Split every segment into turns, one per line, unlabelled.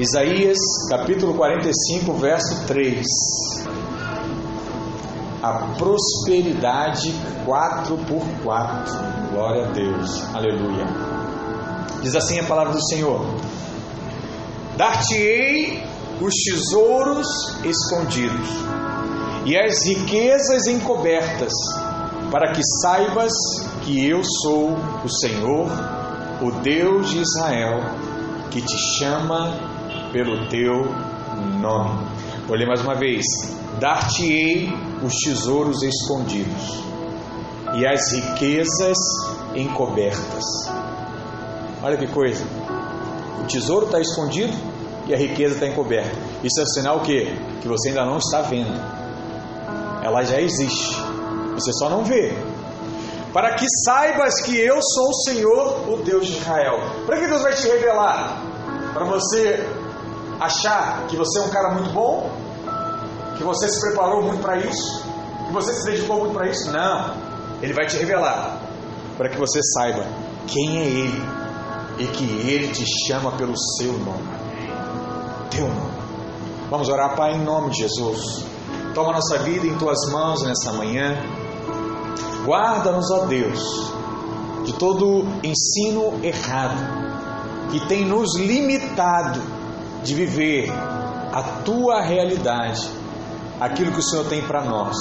Isaías capítulo 45, verso 3. A prosperidade 4 por 4. Glória a Deus. Aleluia. Diz assim a palavra do Senhor: Dar-te-ei os tesouros escondidos e as riquezas encobertas, para que saibas que eu sou o Senhor, o Deus de Israel, que te chama pelo teu nome. Vou ler mais uma vez: Dar-te-ei os tesouros escondidos e as riquezas encobertas. Olha que coisa! O tesouro está escondido e a riqueza está encoberta. Isso é sinal que que você ainda não está vendo. Ela já existe. Você só não vê. Para que saibas que eu sou o Senhor, o Deus de Israel. Para que Deus vai te revelar? Para você achar que você é um cara muito bom? Que você se preparou muito para isso? Que você se dedicou muito para isso? Não. Ele vai te revelar. Para que você saiba quem é Ele e que Ele te chama pelo seu nome. Teu nome. Vamos orar, Pai, em nome de Jesus. Toma nossa vida em tuas mãos nessa manhã. Guarda-nos, ó Deus, de todo ensino errado que tem nos limitado de viver a tua realidade, aquilo que o Senhor tem para nós,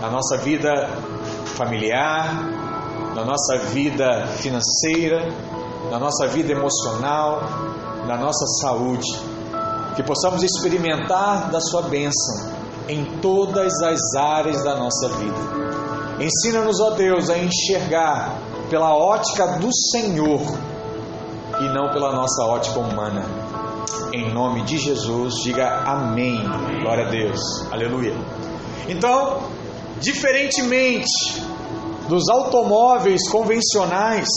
na nossa vida familiar, na nossa vida financeira, na nossa vida emocional, na nossa saúde, que possamos experimentar da Sua bênção em todas as áreas da nossa vida. Ensina-nos, ó Deus, a enxergar pela ótica do Senhor e não pela nossa ótica humana. Em nome de Jesus, diga amém. Glória a Deus. Aleluia. Então, diferentemente dos automóveis convencionais,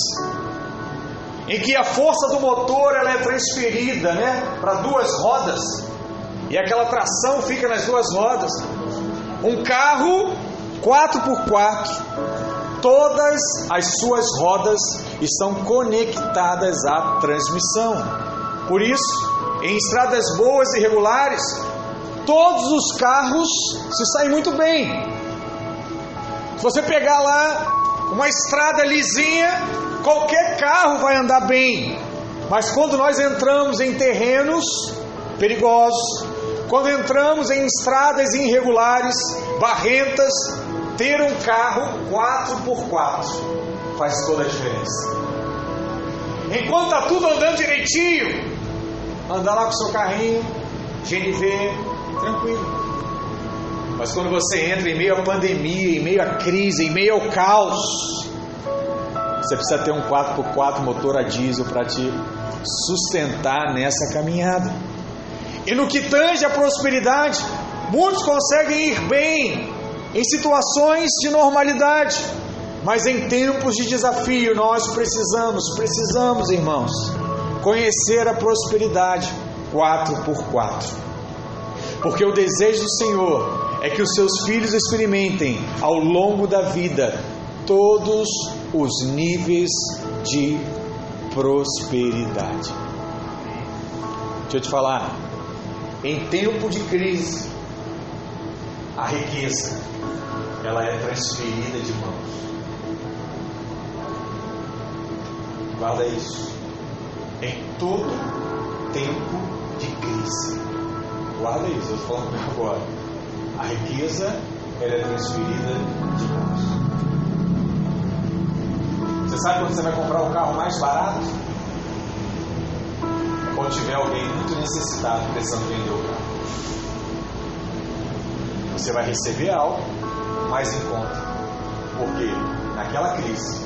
em que a força do motor ela é transferida né, para duas rodas e aquela tração fica nas duas rodas. Um carro 4x4, todas as suas rodas estão conectadas à transmissão. Por isso, em estradas boas e regulares, todos os carros se saem muito bem. Se você pegar lá uma estrada lisinha, qualquer carro vai andar bem. Mas quando nós entramos em terrenos perigosos, quando entramos em estradas irregulares, barrentas, ter um carro 4x4 faz toda a diferença. Enquanto está tudo andando direitinho, anda lá com seu carrinho, GNV, tranquilo. Mas quando você entra em meio à pandemia, em meio à crise, em meio ao caos, você precisa ter um 4x4 motor a diesel para te sustentar nessa caminhada. E no que tange a prosperidade, muitos conseguem ir bem em situações de normalidade, mas em tempos de desafio nós precisamos, precisamos, irmãos, conhecer a prosperidade 4 por 4. Porque o desejo do Senhor é que os seus filhos experimentem ao longo da vida todos os níveis de prosperidade. Deixa eu te falar, em tempo de crise, a riqueza ela é transferida de mãos. Guarda isso. Em todo tempo de crise. Guarda isso, eu estou falando agora. A riqueza ela é transferida de mãos. Você sabe quando você vai comprar o carro mais barato? É quando tiver alguém muito necessitado precisando vender o carro. Você vai receber algo mais em conta. Porque naquela crise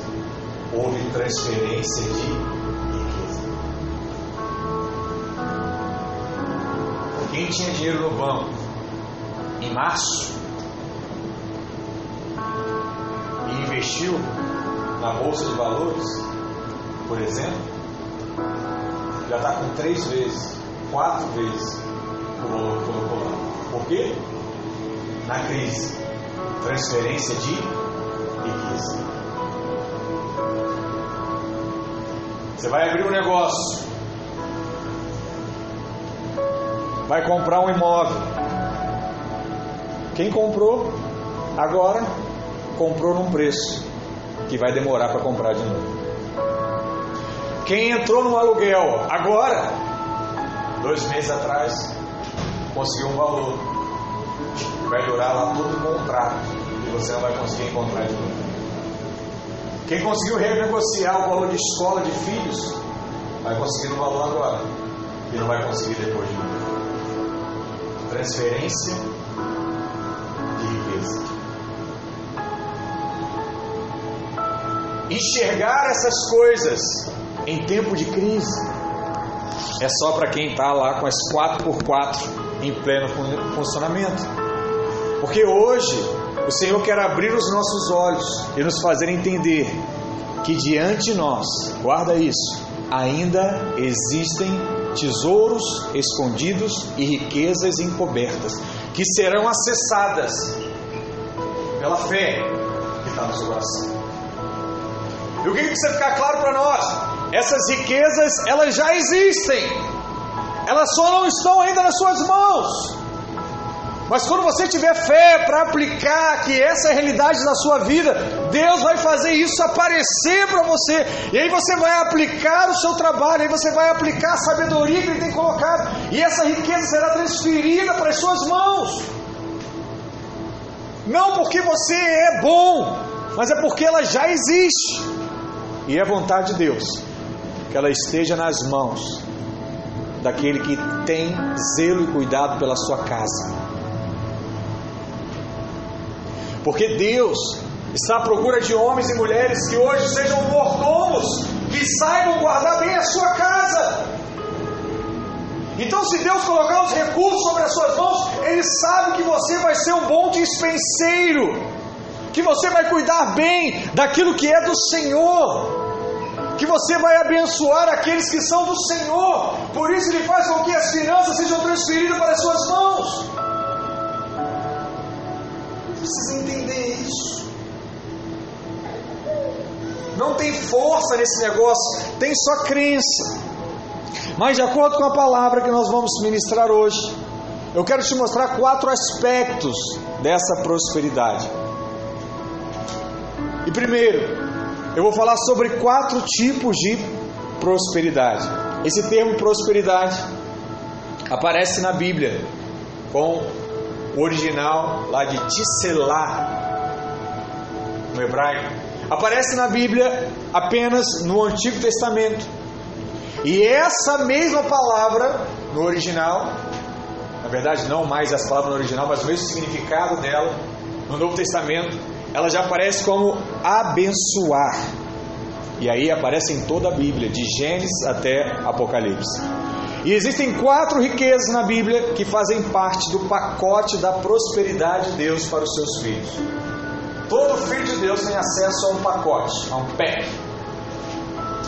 houve transferência de Quem tinha dinheiro no banco em março e investiu na bolsa de valores, por exemplo, já está com três vezes, quatro vezes o valor que colocou lá. Por quê? Na crise, transferência de riqueza. Você vai abrir um negócio vai comprar um imóvel. Quem comprou agora comprou num preço que vai demorar para comprar de novo. Quem entrou no aluguel agora, dois meses atrás, conseguiu um valor vai durar lá todo o contrato e você não vai conseguir encontrar de novo. Quem conseguiu renegociar o valor de escola de filhos vai conseguir no valor agora e não vai conseguir depois de novo. Transferência de riqueza. Enxergar essas coisas em tempo de crise é só para quem está lá com as 4x4 em pleno funcionamento. Porque hoje o Senhor quer abrir os nossos olhos e nos fazer entender que diante de nós, guarda isso, ainda existem tesouros escondidos e riquezas encobertas que serão acessadas pela fé que está no seu coração. E o que precisa ficar claro para nós? Essas riquezas, elas já existem. Elas só não estão ainda nas suas mãos. Mas quando você tiver fé para aplicar que essa é a realidade da sua vida, Deus vai fazer isso aparecer para você. E aí você vai aplicar o seu trabalho, aí você vai aplicar a sabedoria que Ele tem colocado. E essa riqueza será transferida para as suas mãos. Não porque você é bom, mas é porque ela já existe. E é vontade de Deus que ela esteja nas mãos daquele que tem zelo e cuidado pela sua casa. Porque Deus está à procura de homens e mulheres que hoje sejam mordomos, que saibam guardar bem a sua casa. Então, se Deus colocar os recursos sobre as suas mãos, Ele sabe que você vai ser um bom dispenseiro que você vai cuidar bem daquilo que é do Senhor, que você vai abençoar aqueles que são do Senhor, por isso Ele faz com que as finanças sejam transferidas para as suas mãos. Precisa entender isso. Não tem força nesse negócio, tem só crença. Mas de acordo com a palavra que nós vamos ministrar hoje, eu quero te mostrar quatro aspectos dessa prosperidade. E primeiro, eu vou falar sobre quatro tipos de prosperidade. Esse termo prosperidade aparece na Bíblia com o original lá de Tisselá, no hebraico. Aparece na Bíblia apenas no Antigo Testamento. E essa mesma palavra no original, na verdade não mais as palavras no original, mas o mesmo significado dela no Novo Testamento, ela já aparece como abençoar. E aí aparece em toda a Bíblia, de Gênesis até Apocalipse. E existem quatro riquezas na Bíblia que fazem parte do pacote da prosperidade de Deus para os seus filhos. Todo filho de Deus tem acesso a um pacote, a um pack,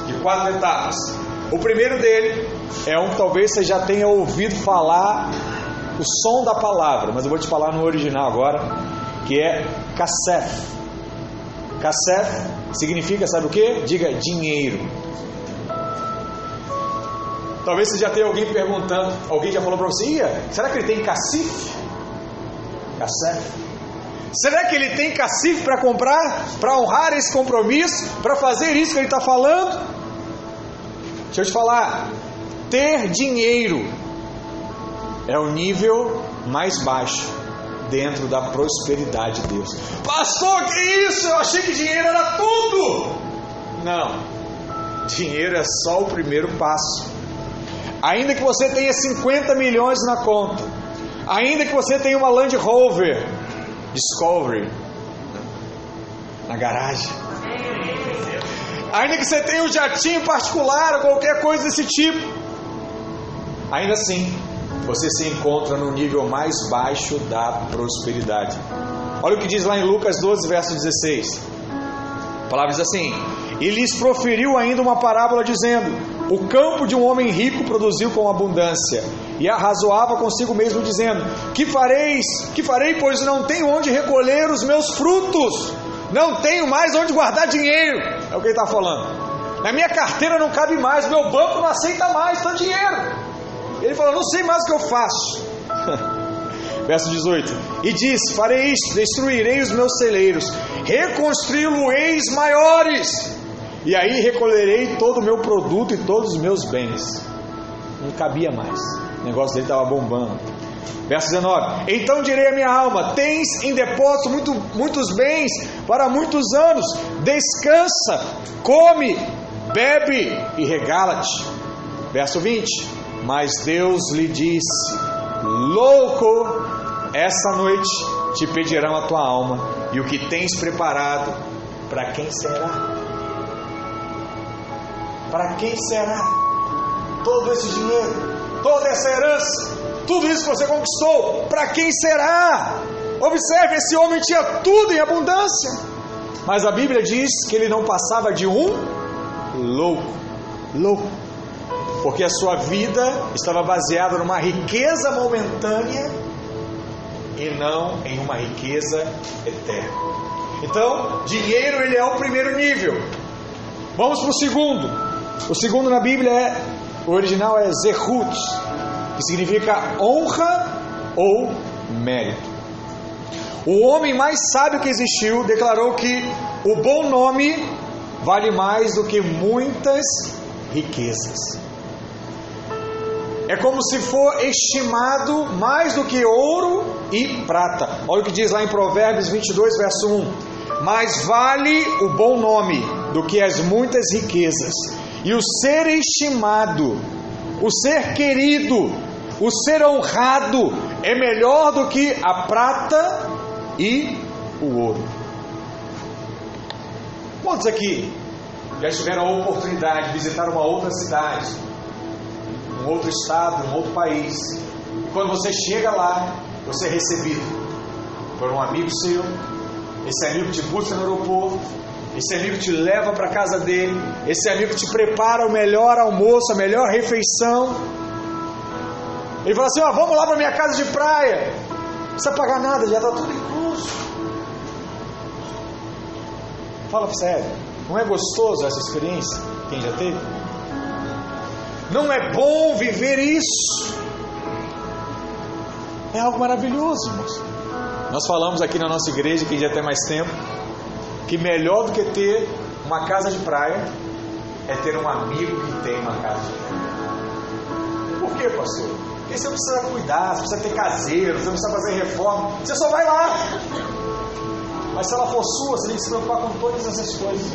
de quatro etapas. O primeiro dele é um que talvez você já tenha ouvido falar o som da palavra, mas eu vou te falar no original agora, que é Kassef. Kassef significa, sabe o que? Diga dinheiro. Talvez você já tenha alguém perguntando, alguém já falou para você, será que ele tem cacife? Kassef. Será que ele tem cacife para comprar, para honrar esse compromisso, para fazer isso que ele está falando? Deixa eu te falar, ter dinheiro é o nível mais baixo dentro da prosperidade de Deus. Pastor, que isso? Eu achei que dinheiro era tudo. Não, dinheiro é só o primeiro passo. Ainda que você tenha 50 milhões na conta, ainda que você tenha uma Land Rover Discovery na garagem, ainda que você tenha um jatinho particular ou qualquer coisa desse tipo, ainda assim você se encontra no nível mais baixo da prosperidade. Olha o que diz lá em Lucas 12, verso 16. A palavra diz assim: E lhes proferiu ainda uma parábola, dizendo: O campo de um homem rico produziu com abundância, e arrazoava consigo mesmo, dizendo: Que fareis? Que farei, pois não tenho onde recolher os meus frutos, não tenho mais onde guardar dinheiro. É o que ele está falando. Na minha carteira não cabe mais, meu banco não aceita mais tanto dinheiro. Ele falou: Não sei mais o que eu faço. Verso 18: E diz: Farei isto, destruirei os meus celeiros, reconstruí-lo-eis maiores, e aí recolherei todo o meu produto e todos os meus bens. Não cabia mais, negócio dele estava bombando. Verso 19: Então direi a minha alma: Tens em depósito muito, muitos bens para muitos anos, descansa, come, bebe e regala-te. Verso 20: Mas Deus lhe disse: Louco, essa noite te pedirão a tua alma, e o que tens preparado, para quem será? Para quem será? Todo esse dinheiro, toda essa herança, tudo isso que você conquistou, para quem será? Observe, esse homem tinha tudo em abundância, mas a Bíblia diz que ele não passava de um louco, louco, porque a sua vida estava baseada numa riqueza momentânea e não em uma riqueza eterna. Então, dinheiro ele é o primeiro nível. Vamos para o segundo. O segundo na Bíblia é, o original é Zehut, que significa honra ou mérito. O homem mais sábio que existiu declarou que o bom nome vale mais do que muitas riquezas. É como se for estimado mais do que ouro e prata. Olha o que diz lá em Provérbios 22, verso 1. Mais vale o bom nome do que as muitas riquezas, e o ser estimado, o ser querido, o ser honrado é melhor do que a prata e o ouro. Quantos aqui já tiveram a oportunidade de visitar uma outra cidade, um outro estado, um outro país? E quando você chega lá, você é recebido por um amigo seu, esse amigo te busca no aeroporto, esse amigo te leva para a casa dele, esse amigo te prepara o melhor almoço, a melhor refeição. Ele fala assim: ó, vamos lá para minha casa de praia. Não precisa pagar nada, já está tudo incluso. Fala sério, não é gostoso essa experiência? Quem já teve? Não é bom viver isso? É algo maravilhoso, irmãos. Nós falamos aqui na nossa igreja, quem já tem mais tempo, que melhor do que ter uma casa de praia é ter um amigo que tem uma casa de praia. Por quê, pastor? Porque você não precisa cuidar, você precisa ter caseiro, você não precisa fazer reforma, você só vai lá. Mas se ela for sua, você tem que se preocupar com todas essas coisas.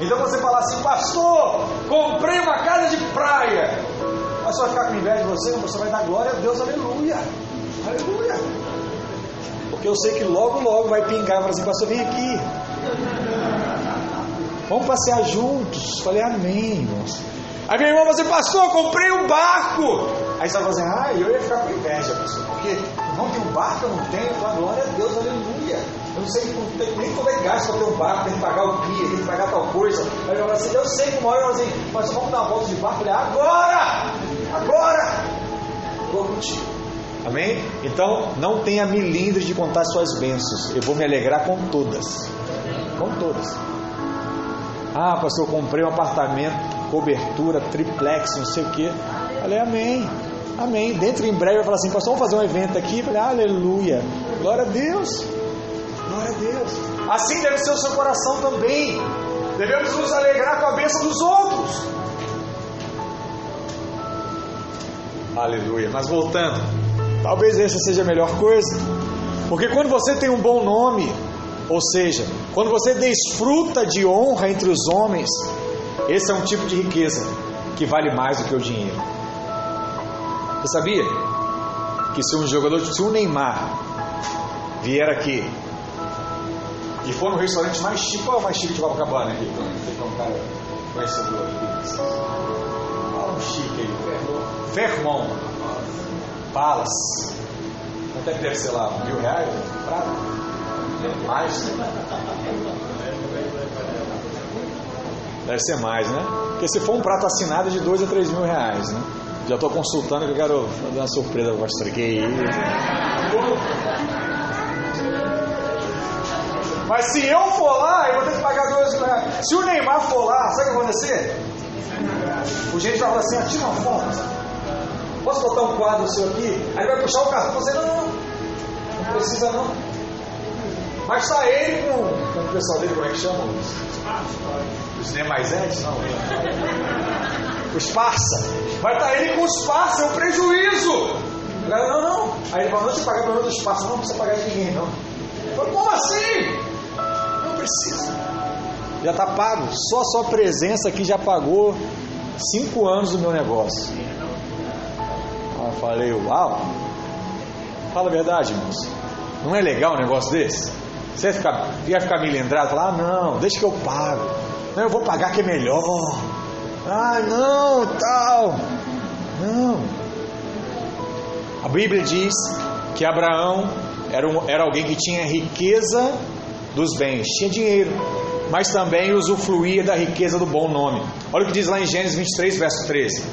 Então você fala assim, pastor, comprei uma casa de praia. Mas você vai ficar com inveja de você, você vai dar glória a Deus, aleluia. Aleluia. Porque eu sei que logo, logo vai pingar e falar assim, pastor, vem aqui. Vamos passear juntos. Falei, amém, irmãos. Aí minha irmã falou assim, pastor, comprei um barco. Aí você vai assim, ah, eu ia ficar com inveja, pastor, porque não tem um barco, eu não tenho. Eu glória a Deus, aleluia. Eu não sei nem quando é gasto para ter um barco, tem que pagar o guia, tem que pagar tal coisa. Aí eu falo assim, eu sei que uma hora eu falo assim, mas vamos dar uma volta de barco. Eu falei, agora! Agora! Vou contigo. Amém? Então, não tenha milindres de contar suas bênçãos. Eu vou me alegrar com todas. Com todas. Ah, pastor, eu comprei um apartamento, cobertura, triplex, não sei o quê. Falei, amém. Amém. Dentro em breve eu falar assim, pastor, vamos fazer um evento aqui. Falei, aleluia. Glória a Deus. Glória a Deus. Assim deve ser o seu coração também. Devemos nos alegrar com a bênção dos outros. Aleluia. Mas voltando, talvez essa seja a melhor coisa. Porque quando você tem um bom nome, ou seja, quando você desfruta de honra entre os homens, esse é um tipo de riqueza que vale mais do que o dinheiro. Você sabia que se um jogador, se um Neymar vier aqui e for no restaurante mais chique, qual é o mais chique de Copacabana aqui? Tem um cara conhecedor aqui. Fala um chique aí. Fermon. Palace. Quanto é que deve ser lá? Mil reais? Prata? Mais? Deve ser mais, né? Porque se for um prato assinado é de 2 a 3 mil reais, né? Já estou consultando que eu quero fazer uma surpresa para o pastor Mas se eu for lá, eu vou ter que pagar 2 mil reais. Se o Neymar for lá, sabe o que vai acontecer? O gente vai falar assim, tira uma foto. Botar um quadro seu aqui? Aí ele vai puxar o cartão e você, não, não, não precisa não. Mas está ele com, o pessoal dele, como é que chama? Os, os Nemaisetes? Não. Os parça. Vai estar tá ele com os parça, é um prejuízo. Galera, não, não. Aí ele fala, não, você pagar pelo menos dos parça, não, não precisa pagar de ninguém, não. Eu falo, como assim? Não precisa. Já está pago. Só a sua presença aqui já pagou cinco anos do meu negócio. Falei, uau. Fala a verdade, irmãos. Não é legal um negócio desse? Você vai ficar, ia ficar milindrado, falar, ah, não, deixa que eu pago. Não, eu vou pagar que é melhor. Ah, não, tal. Não. A Bíblia diz que Abraão era, um, era alguém que tinha riqueza dos bens, tinha dinheiro, mas também usufruía da riqueza do bom nome. Olha o que diz lá em Gênesis 23, verso 13.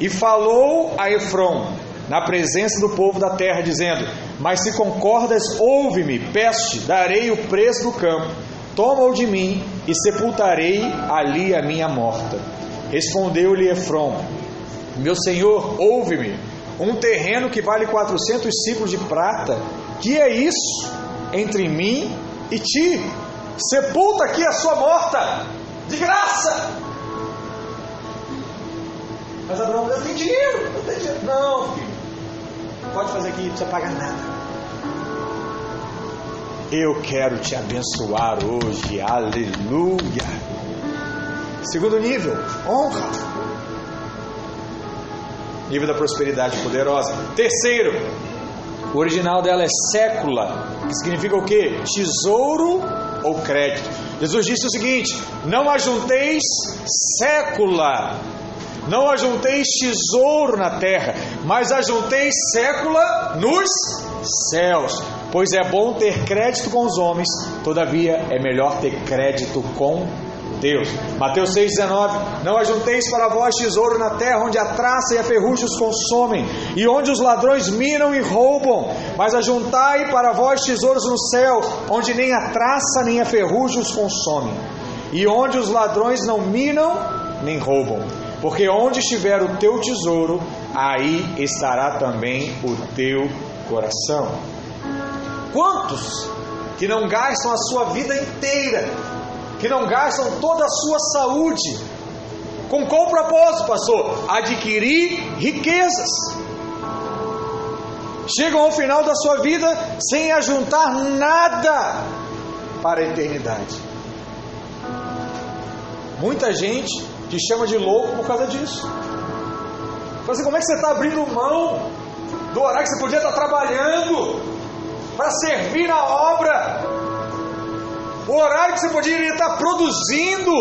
E falou a Efron, na presença do povo da terra, dizendo: Mas se concordas, ouve-me, peço-te, darei o preço do campo, toma-o de mim e sepultarei ali a minha morta. Respondeu-lhe Efron: Meu senhor, ouve-me, um terreno que vale 400 ciclos de prata, que é isso entre mim e ti? Sepulta aqui a sua morta, de graça. Mas Abraão, eu tenho dinheiro, eu tenho dinheiro. Não, filho, Pode fazer aqui, não precisa pagar nada. Eu quero te abençoar hoje, aleluia. Segundo nível, honra. Nível da prosperidade poderosa. Terceiro, o original dela é sécula, que significa o que? Tesouro ou crédito. Jesus disse o seguinte: Não ajunteis sécula não ajunteis tesouro na terra, mas ajunteis sécula nos céus. Pois é bom ter crédito com os homens, todavia é melhor ter crédito com Deus. Mateus 6,19: Não ajunteis para vós tesouro na terra, onde a traça e a ferrugem os consomem, e onde os ladrões minam e roubam, mas ajuntai para vós tesouros no céu, onde nem a traça nem a ferrugem os consomem, e onde os ladrões não minam nem roubam. Porque onde estiver o teu tesouro, aí estará também o teu coração. Quantos que não gastam a sua vida inteira, que não gastam toda a sua saúde, com qual propósito, pastor? Adquirir riquezas. Chegam ao final da sua vida sem ajuntar nada para a eternidade. Muita gente te chama de louco por causa disso. Fala assim, como é que você está abrindo mão do horário que você podia estar trabalhando para servir na obra? O horário que você poderia estar produzindo.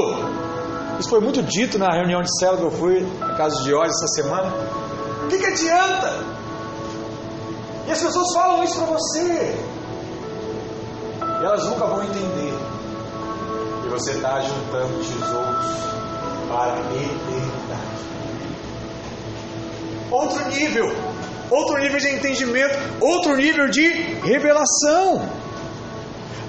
Isso foi muito dito na reunião de célula que eu fui na casa de hoje essa semana. O que, que adianta? E as pessoas falam isso para você. E elas nunca vão entender. E você está juntando tesouros para a eternidade. Outro nível, outro nível de entendimento, outro nível de revelação.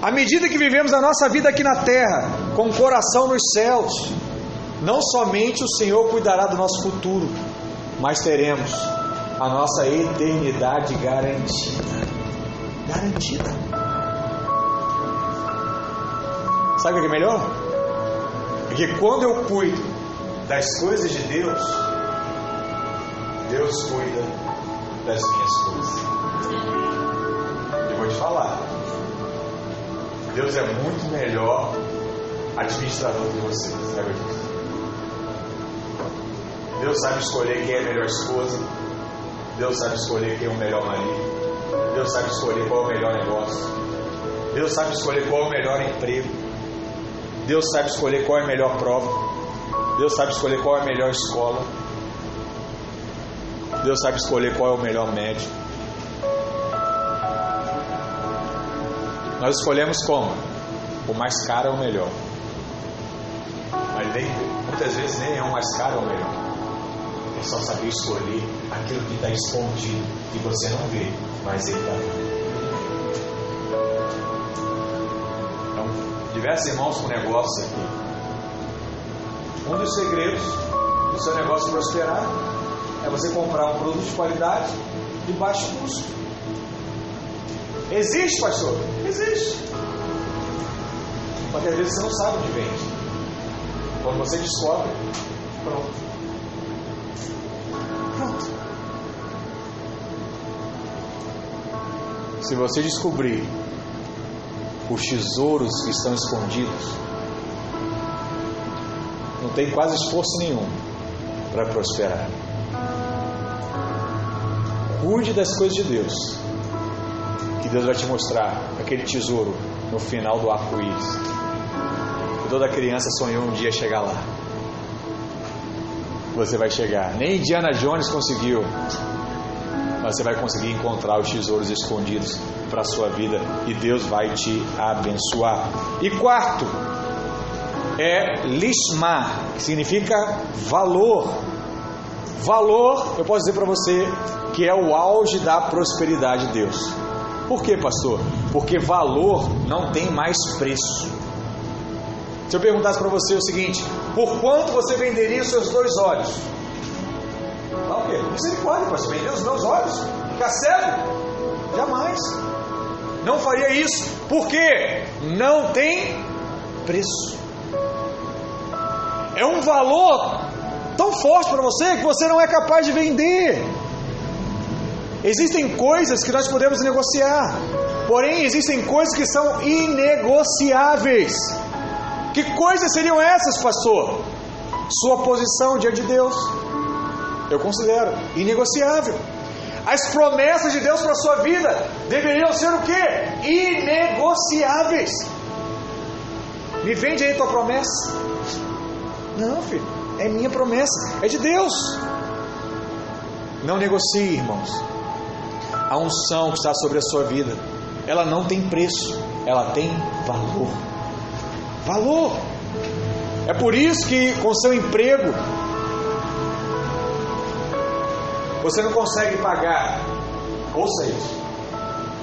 À medida que vivemos a nossa vida aqui na terra, com o coração nos céus, não somente o Senhor cuidará do nosso futuro, mas teremos a nossa eternidade garantida. Garantida. Sabe o que é melhor? Porque quando eu cuido das coisas de Deus, Deus cuida das minhas coisas. Eu vou te falar. Deus é muito melhor administrador que você, sabe disso? Deus sabe escolher quem é a melhor esposa. Deus sabe escolher quem é o melhor marido. Deus sabe escolher qual é o melhor negócio. Deus sabe escolher qual é o melhor emprego. Deus sabe escolher qual é a melhor prova. Deus sabe escolher qual é a melhor escola. Deus sabe escolher qual é o melhor médico. Nós escolhemos como? O mais caro é o melhor. Mas nem, muitas vezes nem é o mais caro ou o melhor. É só saber escolher aquilo que está escondido, que você não vê, mas ele está vendo. diversos irmãos com negócios aqui. Um dos segredos do seu negócio prosperar é você comprar um produto de qualidade de baixo custo. Existe, pastor? Existe. Mas às vezes você não sabe onde vende. Quando você descobre, pronto. Pronto. Se você descobrir os tesouros que estão escondidos, tem quase esforço nenhum para prosperar. Cuide das coisas de Deus, que Deus vai te mostrar aquele tesouro no final do arco-íris. Toda criança sonhou um dia chegar lá. Você vai chegar. Nem Indiana Jones conseguiu. Mas você vai conseguir encontrar os tesouros escondidos para a sua vida e Deus vai te abençoar. E quarto, é lishma, que significa valor. Valor, eu posso dizer para você que é o auge da prosperidade de Deus. Por quê, pastor? Porque valor não tem mais preço. Se eu perguntasse para você o seguinte: por quanto você venderia os seus dois olhos? Não, o quê? Misericórdia, pastor, vender os meus olhos? Ficar cego? Jamais. Não faria isso. Por quê? Não tem preço. É um valor tão forte para você que você não é capaz de vender. Existem coisas que nós podemos negociar, porém existem coisas que são inegociáveis. Que coisas seriam essas, pastor? Sua posição diante de Deus. Eu considero inegociável. As promessas de Deus para a sua vida deveriam ser o quê? Inegociáveis. Me vende aí tua promessa. Não, filho, é minha promessa, é de Deus. Não negocie, irmãos. A unção que está sobre a sua vida, ela não tem preço, ela tem valor valor. É por isso que com seu emprego você não consegue pagar. Ouça isso.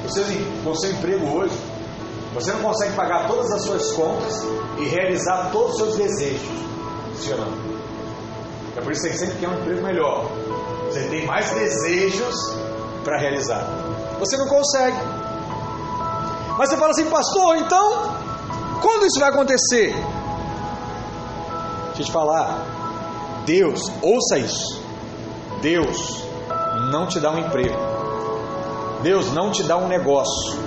Você, com seu emprego hoje, você não consegue pagar todas as suas contas e realizar todos os seus desejos. Sim ou não? É por isso que você sempre quer um emprego melhor. Você tem mais desejos para realizar. Você não consegue. Mas você fala assim, pastor, então quando isso vai acontecer? Deixa eu te falar. Deus, ouça isso. Deus não te dá um emprego. Deus não te dá um negócio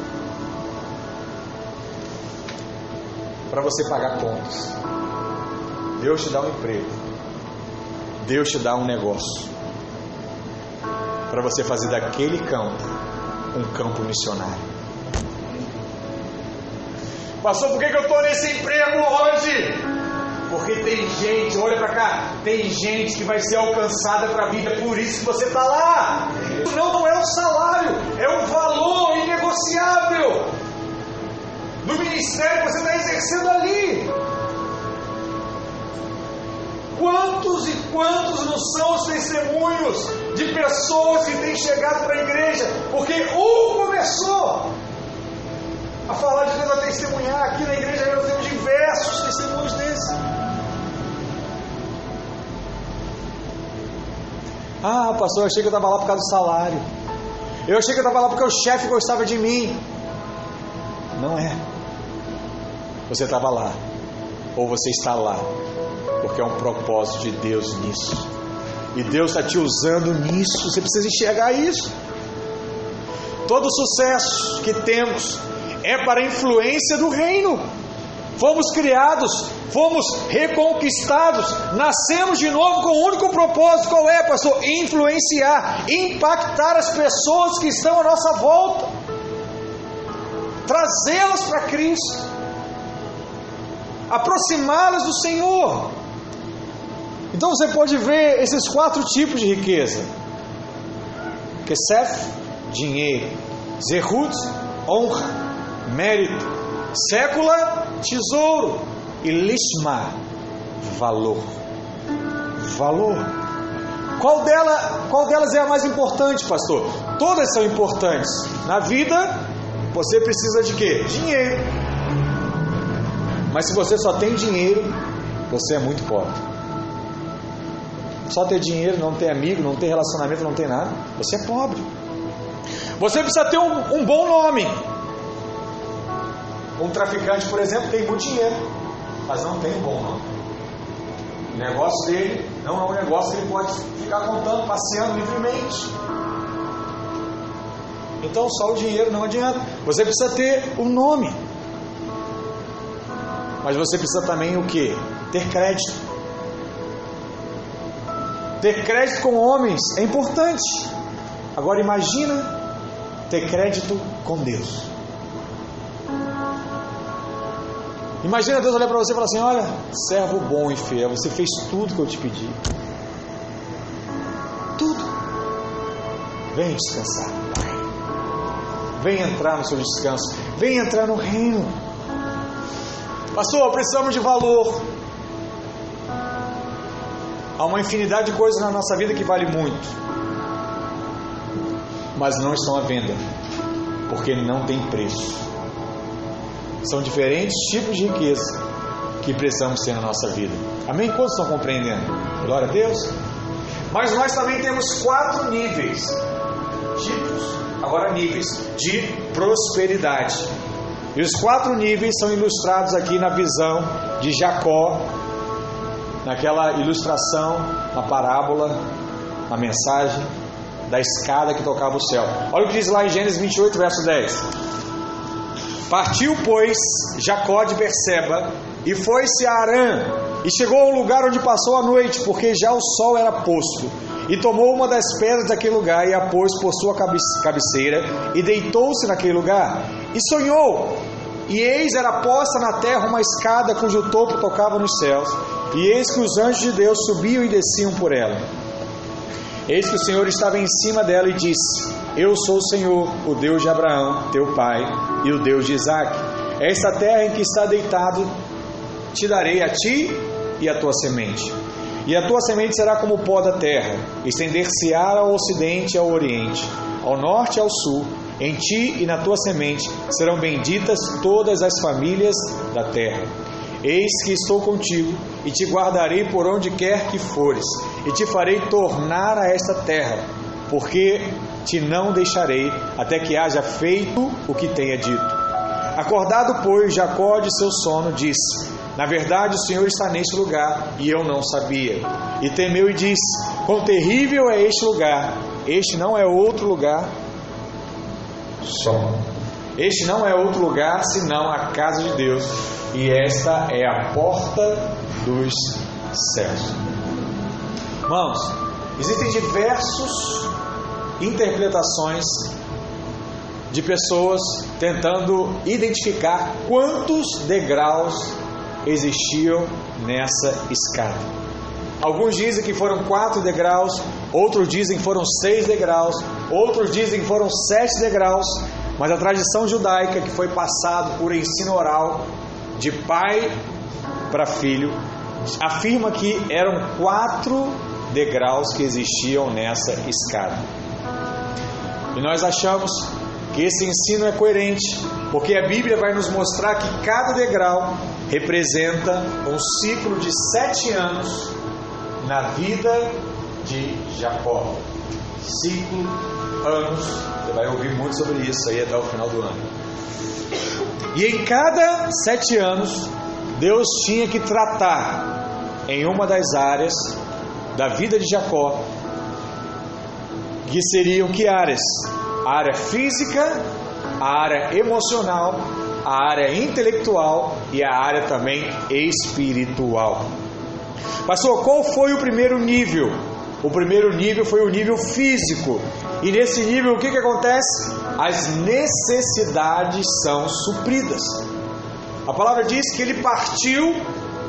para você pagar contas. Deus te dá um emprego. Deus te dá um negócio para você fazer daquele campo um campo missionário. Pastor, por que, que eu estou nesse emprego hoje? Porque tem gente, olha para cá, tem gente que vai ser alcançada para a vida, por isso que você está lá. Não, não é um salário, é um valor inegociável. No ministério que você está exercendo ali. Quantos e quantos não são os testemunhos de pessoas que têm chegado para a igreja? Porque um começou a falar de Deus, a testemunhar. Aqui na igreja nós temos diversos testemunhos desses. Ah, pastor, eu achei que eu estava lá por causa do salário. Eu achei que eu estava lá porque o chefe gostava de mim. Não é. Você estava lá. Ou você está lá. Porque é um propósito de Deus nisso. E Deus está te usando nisso. Você precisa enxergar isso. Todo sucesso que temos é para a influência do reino. Fomos criados, fomos reconquistados, nascemos de novo com o um único propósito: qual é, pastor? Influenciar, impactar as pessoas que estão à nossa volta, trazê-las para Cristo, aproximá-las do Senhor. Então você pode ver esses quatro tipos de riqueza: Kesef, dinheiro, Zerut, honra, mérito, sécula, tesouro e lishma, valor. Valor. Qual, dela, qual delas é a mais importante, pastor? Todas são importantes. Na vida, você precisa de quê? Dinheiro. Mas se você só tem dinheiro, você é muito pobre. Só ter dinheiro, não ter amigo, não ter relacionamento, não ter nada. Você é pobre. Você precisa ter um, um bom nome. Um traficante, por exemplo, tem muito dinheiro, mas não tem um bom nome. O negócio dele não é um negócio que ele pode ficar contando, passeando livremente. Então só o dinheiro não adianta. Você precisa ter um nome. Mas você precisa também o que? Ter crédito. Ter crédito com homens é importante. Agora imagina ter crédito com Deus. Imagina Deus olhar para você e falar assim: Olha, servo bom e fiel, você fez tudo que eu te pedi. Tudo. Vem descansar, Pai. Vem entrar no seu descanso. Vem entrar no reino. Pastor, precisamos de valor. Há uma infinidade de coisas na nossa vida que vale muito, mas não estão à venda, porque não tem preço. São diferentes tipos de riqueza que precisamos ter na nossa vida. Amém? Quantos estão compreendendo? Glória a Deus. Mas nós também temos quatro níveis, tipos, agora níveis, de prosperidade. E os quatro níveis são ilustrados aqui na visão de Jacó, naquela ilustração, na parábola, na mensagem da escada que tocava o céu. Olha o que diz lá em Gênesis 28, verso 10. Partiu, pois, Jacó de Berseba e foi-se a Arã e chegou a um lugar onde passou a noite, porque já o sol era posto. E tomou uma das pedras daquele lugar e a pôs por sua cabeceira e deitou-se naquele lugar. E sonhou. E eis era posta na terra uma escada cujo topo tocava nos céus. E eis que os anjos de Deus subiam e desciam por ela. Eis que o Senhor estava em cima dela e disse: Eu sou o Senhor, o Deus de Abraão, teu pai, e o Deus de Isaac. Esta terra em que está deitado te darei a ti e a tua semente. E a tua semente será como o pó da terra, estender-se-á ao ocidente e ao oriente, ao norte e ao sul. Em ti e na tua semente serão benditas todas as famílias da terra. Eis que estou contigo e te guardarei por onde quer que fores, e te farei tornar a esta terra, porque te não deixarei até que haja feito o que tenha dito. Acordado, pois, Jacó de seu sono, disse: Na verdade, o Senhor está neste lugar e eu não sabia. E temeu e disse: Quão terrível é este lugar! Este não é outro lugar só. Este não é outro lugar senão a casa de Deus, e esta é a porta dos céus. Irmãos, existem diversas interpretações de pessoas tentando identificar quantos degraus existiam nessa escada. Alguns dizem que foram quatro degraus, outros dizem que foram seis degraus, outros dizem que foram sete degraus, mas a tradição judaica que foi passado por ensino oral de pai para filho afirma que eram quatro degraus que existiam nessa escada. E nós achamos que esse ensino é coerente, porque a Bíblia vai nos mostrar que cada degrau representa um ciclo de sete anos na vida de Jacó. Ciclo, anos, você vai ouvir muito sobre isso aí até o final do ano. E em cada sete anos, Deus tinha que tratar em uma das áreas da vida de Jacó, que seriam que áreas? A área física, a área emocional, a área intelectual e a área também espiritual. Pastor, qual foi o primeiro nível? O primeiro nível foi o nível físico. E nesse nível o que, que acontece? As necessidades são supridas. A palavra diz que ele partiu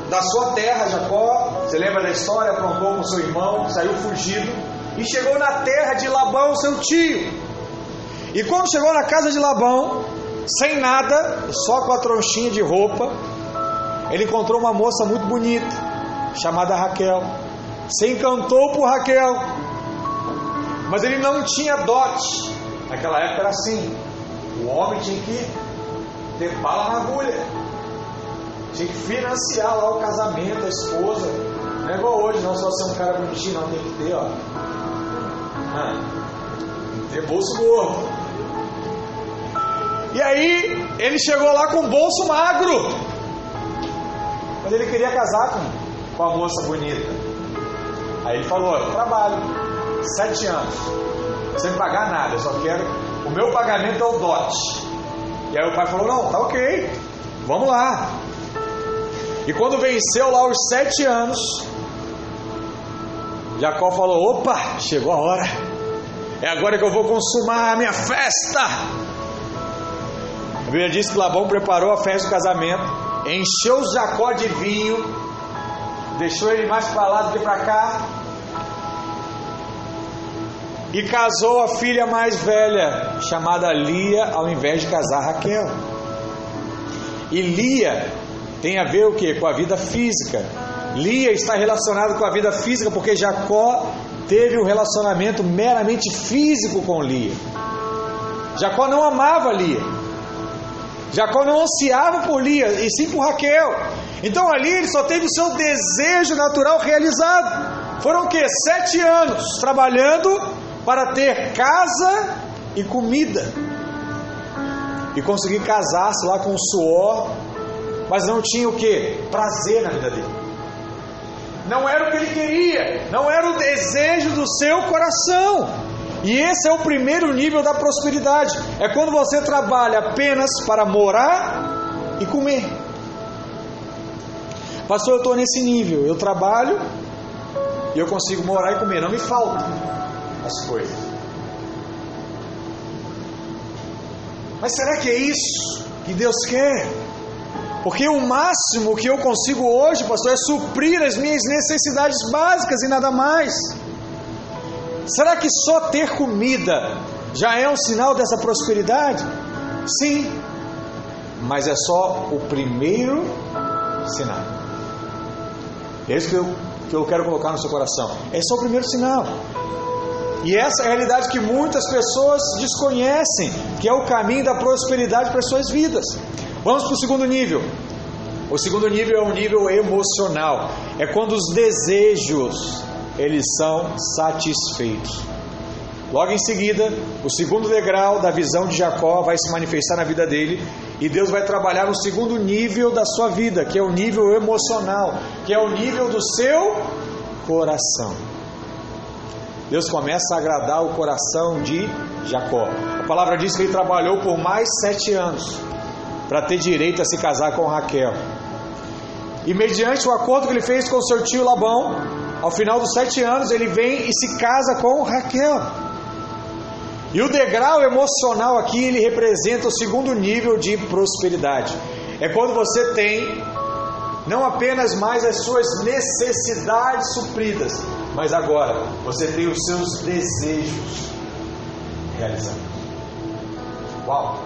da sua terra, Jacó. Você lembra da história? Aprontou com seu irmão, saiu fugido e chegou na terra de Labão, seu tio. E quando chegou na casa de Labão, sem nada, só com a tronchinha de roupa, ele encontrou uma moça muito bonita chamada Raquel. Se encantou por Raquel, mas ele não tinha dote. Naquela época era assim: o homem tinha que ter bala na agulha, tinha que financiar lá o casamento, a esposa. Não é igual hoje, não só ser um cara bonitinho, não, tem que ter, ó. Ah, tem bolso gordo. E aí, ele chegou lá com bolso magro. Mas ele queria casar com, com a moça bonita. Aí ele falou: trabalho sete anos, sem pagar nada, eu só quero. O meu pagamento é o dote. E aí o pai falou: Não, tá ok, vamos lá. E quando venceu lá os sete anos, Jacó falou: Opa, chegou a hora. É agora que eu vou consumar a minha festa. A Bíblia diz que Labão preparou a festa do casamento, encheu Jacó de vinho, deixou ele mais para lá do que para cá, e casou a filha mais velha, chamada Lia, ao invés de casar Raquel. E Lia tem a ver o que? Com a vida física. Lia está relacionada com a vida física porque Jacó teve um relacionamento meramente físico com Lia. Jacó não amava Lia. Jacó não ansiava por Lia, e sim por Raquel. Então ali ele só teve o seu desejo natural realizado. Foram o que? Sete anos trabalhando para ter casa e comida. E conseguir casar-se lá com suor, mas não tinha o que? Prazer na vida dele. Não era o que ele queria, não era o desejo do seu coração. E esse é o primeiro nível da prosperidade. É quando você trabalha apenas para morar e comer. Pastor, eu estou nesse nível. Eu trabalho e eu consigo morar e comer. Não me falta as coisas. Mas será que é isso que Deus quer? Porque o máximo que eu consigo hoje, pastor, é suprir as minhas necessidades básicas e nada mais. Será que só ter comida já é um sinal dessa prosperidade? Sim, mas é só o primeiro sinal. É isso que eu, que eu quero colocar no seu coração. É só o primeiro sinal. E essa é a realidade que muitas pessoas desconhecem, que é o caminho da prosperidade para as suas vidas. Vamos para o segundo nível. O segundo nível é o nível emocional. É quando os desejos eles são satisfeitos. Logo em seguida, o segundo degrau da visão de Jacó vai se manifestar na vida dele e Deus vai trabalhar no segundo nível da sua vida, que é o nível emocional, que é o nível do seu coração. Deus começa a agradar o coração de Jacó. A palavra diz que ele trabalhou por mais sete anos para ter direito a se casar com Raquel. E mediante o acordo que ele fez com seu tio Labão, ao final dos sete anos ele vem e se casa com Raquel. E o degrau emocional aqui ele representa o segundo nível de prosperidade. É quando você tem não apenas mais as suas necessidades supridas, mas agora você tem os seus desejos realizados. Uau!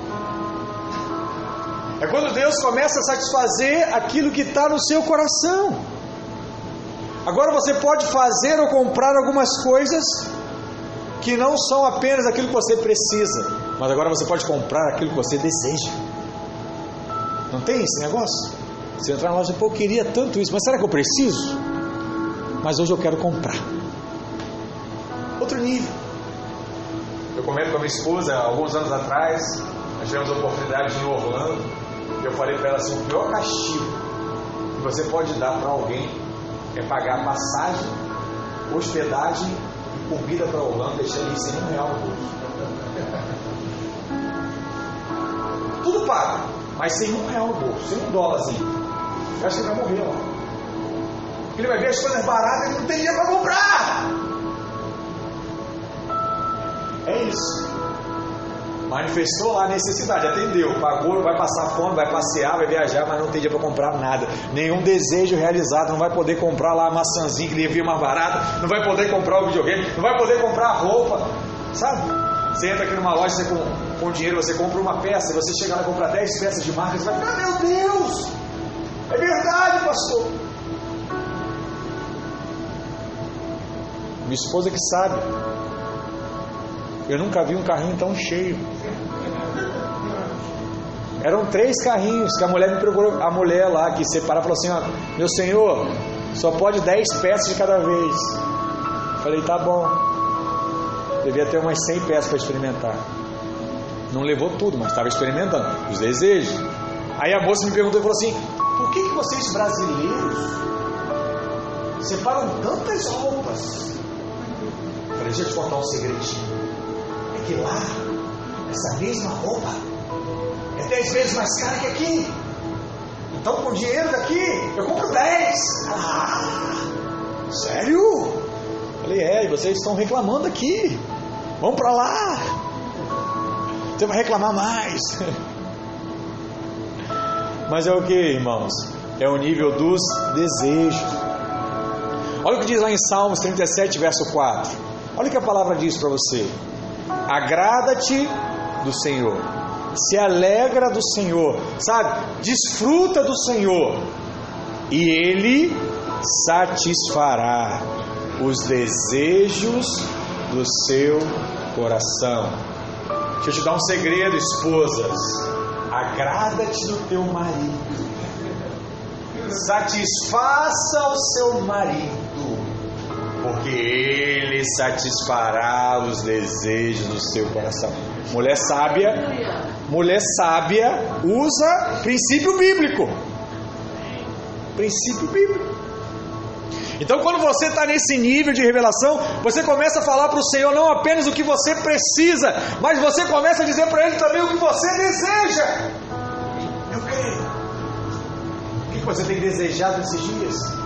É quando Deus começa a satisfazer aquilo que está no seu coração. Agora você pode fazer ou comprar algumas coisas que não são apenas aquilo que você precisa, mas agora você pode comprar aquilo que você deseja. Não tem esse negócio? Você entrar na loja pô, eu queria tanto isso, mas será que eu preciso? Mas hoje eu quero comprar. Outro nível. Eu comento com a minha esposa, alguns anos atrás, nós tivemos a oportunidade em Orlando, e eu falei para ela assim, o pior castigo que você pode dar para alguém é pagar passagem, hospedagem e comida para Orlando, deixar ele sem um real no bolso. Tudo pago, mas sem um real no bolso, sem um dólarzinho. Eu acho que vai morrer lá. Ele vai ver as coisas baratas e não tem dinheiro para comprar. É isso. Manifestou a necessidade, atendeu, pagou, vai passar fome, vai passear, vai viajar, mas não tem dinheiro para comprar nada. Nenhum desejo realizado, não vai poder comprar lá a maçãzinha que devia mais barata, não vai poder comprar o videogame, não vai poder comprar a roupa, sabe? Você entra aqui numa loja, você com, com dinheiro, você compra uma peça, você chega lá e compra 10 peças de marca, você vai ficar, meu Deus! É verdade, pastor. Minha esposa que sabe. Eu nunca vi um carrinho tão cheio. Eram três carrinhos que a mulher me procurou, a mulher lá que separa falou assim: ó, meu senhor, Só pode 10 peças de cada vez. Falei, tá bom. Devia ter umas 100 peças para experimentar. Não levou tudo, mas estava experimentando os desejos. Aí a moça me perguntou e falou assim: por que, que vocês brasileiros separam tantas roupas? Deixa eu te contar um segredinho. É que lá, essa mesma roupa é 10 vezes mais cara que aqui. Então, com o dinheiro daqui, eu compro 10. Ah, sério? Falei, é, e vocês estão reclamando aqui. Vamos para lá. Você vai reclamar mais. Mas é o que, irmãos? É o nível dos desejos. Olha o que diz lá em Salmos 37, verso 4. Olha o que a palavra diz para você. Agrada-te do Senhor. Se alegra do Senhor, sabe? Desfruta do Senhor. E Ele satisfará os desejos do seu coração. Deixa eu te dar um segredo, esposas. Agrada-te do teu marido. Satisfaça o seu marido, ele satisfará os desejos do seu coração. Mulher sábia, mulher sábia usa princípio bíblico. Princípio bíblico. Então, quando você está nesse nível de revelação, você começa a falar para o Senhor não apenas o que você precisa, mas você começa a dizer para Ele também o que você deseja. Eu creio. O que você tem desejado esses dias?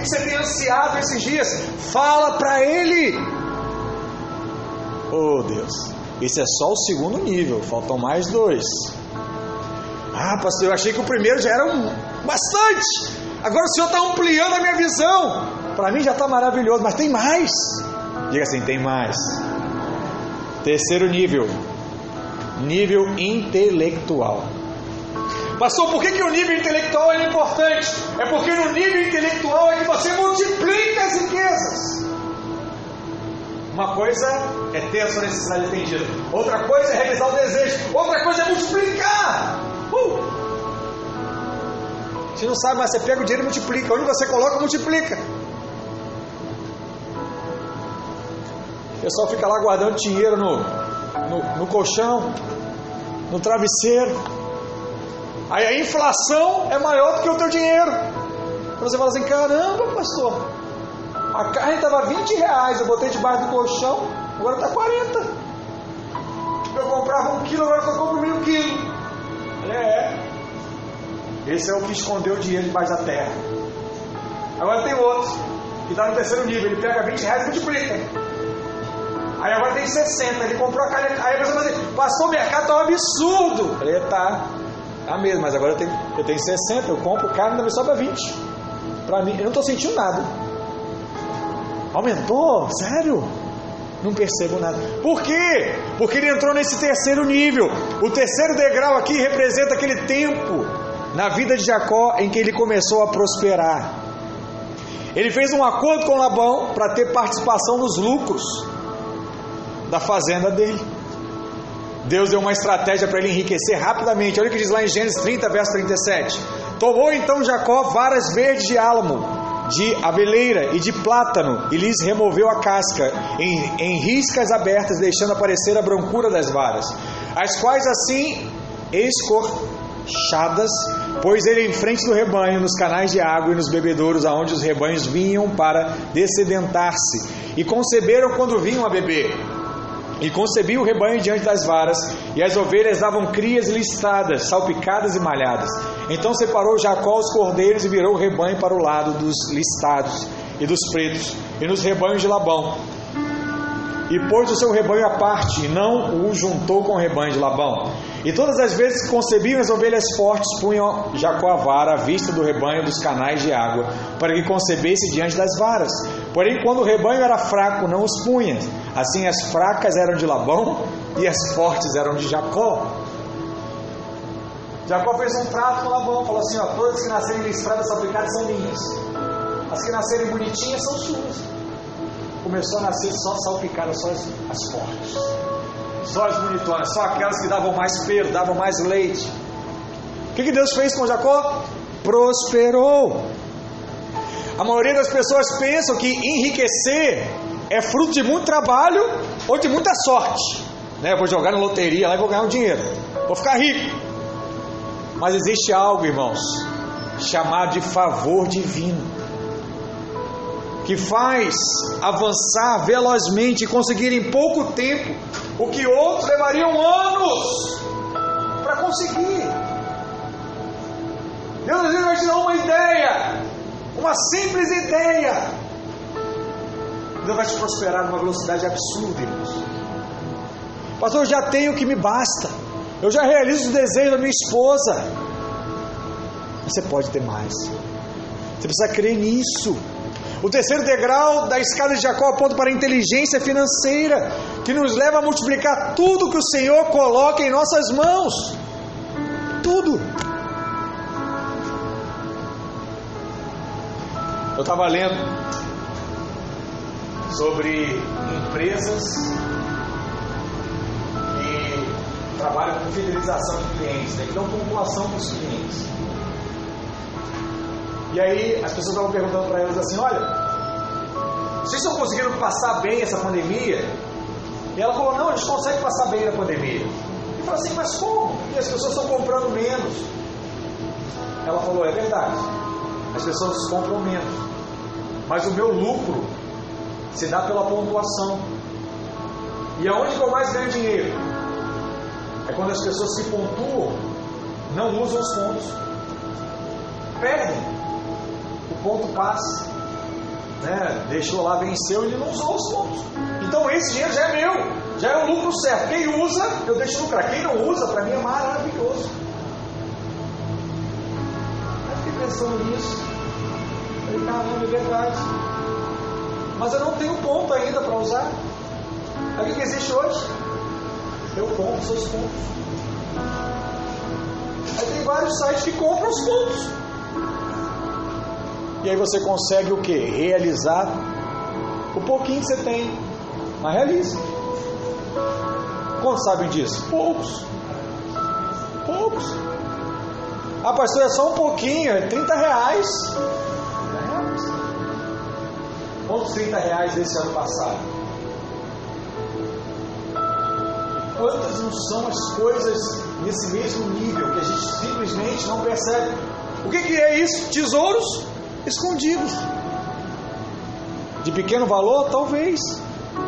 Que você tem ansiado esses dias? Fala para Ele. Oh Deus, esse é só o segundo nível, faltam mais dois. Ah, pastor, eu achei que o primeiro já era um, bastante. Agora o Senhor está ampliando a minha visão. Para mim já está maravilhoso, mas tem mais. Diga assim: tem mais. Terceiro nível: nível intelectual. Pastor, por que, que o nível intelectual é importante? É porque no nível intelectual é que você multiplica as riquezas. Uma coisa é ter a sua necessidade atendida, outra coisa é realizar o desejo, outra coisa é multiplicar. Uh! Você não sabe, mas você pega o dinheiro e multiplica. Onde você coloca, multiplica. O pessoal fica lá guardando dinheiro no, no, no colchão, no travesseiro. Aí a inflação é maior do que o teu dinheiro. Você fala assim, caramba, pastor, a carne estava 20 reais, eu botei debaixo do colchão, agora está 40. Eu comprava um quilo, agora eu compro mil quilos. É, esse é o que escondeu o dinheiro debaixo da terra. Agora tem outro, que está no terceiro nível, ele pega 20 reais e multiplica. Aí agora tem 60, ele comprou a caneta. Aí a pessoa vai dizer, passou o mercado, está um absurdo. Falei, tá, tá mesmo, mas agora eu tenho, eu tenho 60, eu compro carne, ainda me sobra 20. Para mim, eu não estou sentindo nada. Aumentou? Sério? Não percebo nada. Por quê? Porque ele entrou nesse terceiro nível. O terceiro degrau aqui representa aquele tempo na vida de Jacó em que ele começou a prosperar. Ele fez um acordo com Labão para ter participação nos lucros da fazenda dele. Deus deu uma estratégia para ele enriquecer rapidamente. Olha o que diz lá em Gênesis 30, verso 37. Tomou então Jacó varas verdes de álamo, de abeleira e de plátano, e lhes removeu a casca em, em riscas abertas, deixando aparecer a brancura das varas, as quais assim escorchadas Pôs ele em frente do rebanho, nos canais de água e nos bebedouros, aonde os rebanhos vinham para descedentar-se. E conceberam quando vinham a beber. E concebia o rebanho diante das varas, e as ovelhas davam crias listradas, salpicadas e malhadas. Então separou Jacó os cordeiros e virou o rebanho para o lado dos listados e dos pretos, e nos rebanhos de Labão. E pôs o seu rebanho à parte, e não o juntou com o rebanho de Labão. E todas as vezes que concebiam as ovelhas fortes, punham Jacó a vara à vista do rebanho dos canais de água, para que concebesse diante das varas. Porém, quando o rebanho era fraco, não os punha. Assim, as fracas eram de Labão e as fortes eram de Jacó. Jacó fez um trato com Labão, falou assim: ó, todas que nascerem listradas, salpicadas são minhas, as que nascerem bonitinhas são suas. Começou a nascer só salpicadas, só as, as fortes só as bonitonas, só aquelas que davam mais pelo, davam mais leite. O que, que Deus fez com Jacó? Prosperou. A maioria das pessoas pensam que enriquecer é fruto de muito trabalho ou de muita sorte. Né? vou jogar na loteria lá e vou ganhar um dinheiro. Vou ficar rico. Mas existe algo, irmãos, chamado de favor divino, que faz avançar velozmente e conseguir em pouco tempo o que outros levariam anos para conseguir. Deus às vezes vai te dar uma ideia, uma simples ideia. Deus vai te prosperar numa velocidade absurda, irmãos. Pastor, eu já tenho o que me basta. Eu já realizo os desejos da minha esposa. Você pode ter mais. Você precisa crer nisso. O terceiro degrau da escada de Jacó aponta para a inteligência financeira, que nos leva a multiplicar tudo que o Senhor coloca em nossas mãos. Tudo. Eu estava lendo sobre empresas que trabalham com fidelização de clientes, né, que dão pontuação para os clientes. E aí as pessoas estavam perguntando para elas assim: olha, vocês estão conseguindo passar bem essa pandemia? E ela falou: não, eles conseguem passar bem na pandemia. E falou assim: mas como? E as pessoas estão comprando menos. Ela falou: é verdade, as pessoas compram menos. Mas o meu lucro se dá pela pontuação. E aonde que eu mais ganho dinheiro? É quando as pessoas se pontuam, não usam os pontos. Perdem. O ponto passa. Né? Deixou lá, venceu, ele não usou os pontos. Então esse dinheiro já é meu, já é o lucro certo. Quem usa, eu deixo lucrar. Quem não usa, para mim é maravilhoso. Eu fiquei pensando nisso. Falei, caramba, é verdade. Mas eu não tenho ponto ainda para usar. O que, que existe hoje? Eu compro seus pontos. Aí tem vários sites que compram os pontos. E aí você consegue o que? Realizar o pouquinho que você tem. Mas realiza. Quantos sabem disso? Poucos. Poucos. Ah, pastor, é só um pouquinho, é 30 reais. Quantos 30 reais desse ano passado? Quantas não são as coisas nesse mesmo nível que a gente simplesmente não percebe? O que, que é isso? Tesouros escondidos. De pequeno valor, talvez,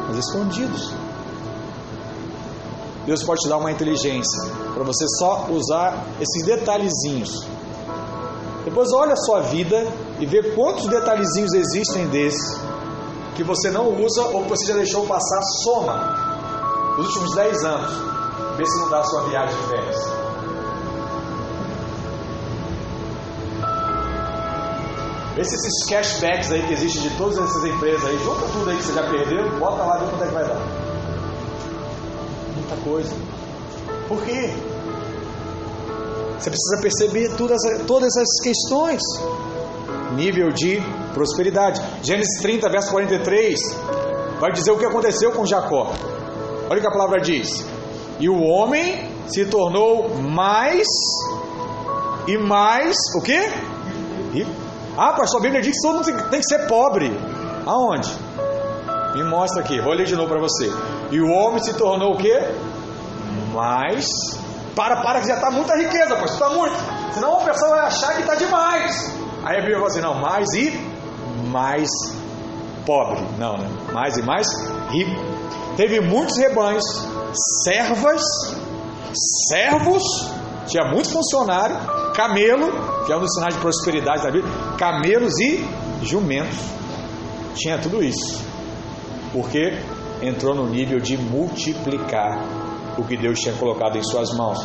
mas escondidos. Deus pode te dar uma inteligência para você só usar esses detalhezinhos. Depois olha a sua vida e vê quantos detalhezinhos existem desses que você não usa ou que você já deixou passar, soma nos últimos 10 anos. Vê se não dá a sua viagem de férias. Esses cashbacks aí que existem de todas essas empresas aí, junta tudo aí que você já perdeu, bota lá e vê quanto é que vai dar. Muita coisa. Por quê? Você precisa perceber todas, todas essas questões nível de prosperidade. Gênesis 30, verso 43, vai dizer o que aconteceu com Jacó. Olha o que a palavra diz. E o homem se tornou mais e mais o quê? Ah, pastor, a Bíblia diz que todo mundo tem que ser pobre. Aonde? Me mostra aqui, vou ler de novo para você. E o homem se tornou o quê? Mais. Para, para, que já está muita riqueza, pastor, está muito. Senão a pessoa vai achar que está demais. Aí a Bíblia fala assim: não, mais e mais pobre. Não, né? Mais e mais rico. Teve muitos rebanhos, servas, servos, tinha muito funcionário, camelo, que é um dos sinais de prosperidade da Bíblia, camelos e jumentos. Tinha tudo isso. Porque entrou no nível de multiplicar o que Deus tinha colocado em suas mãos.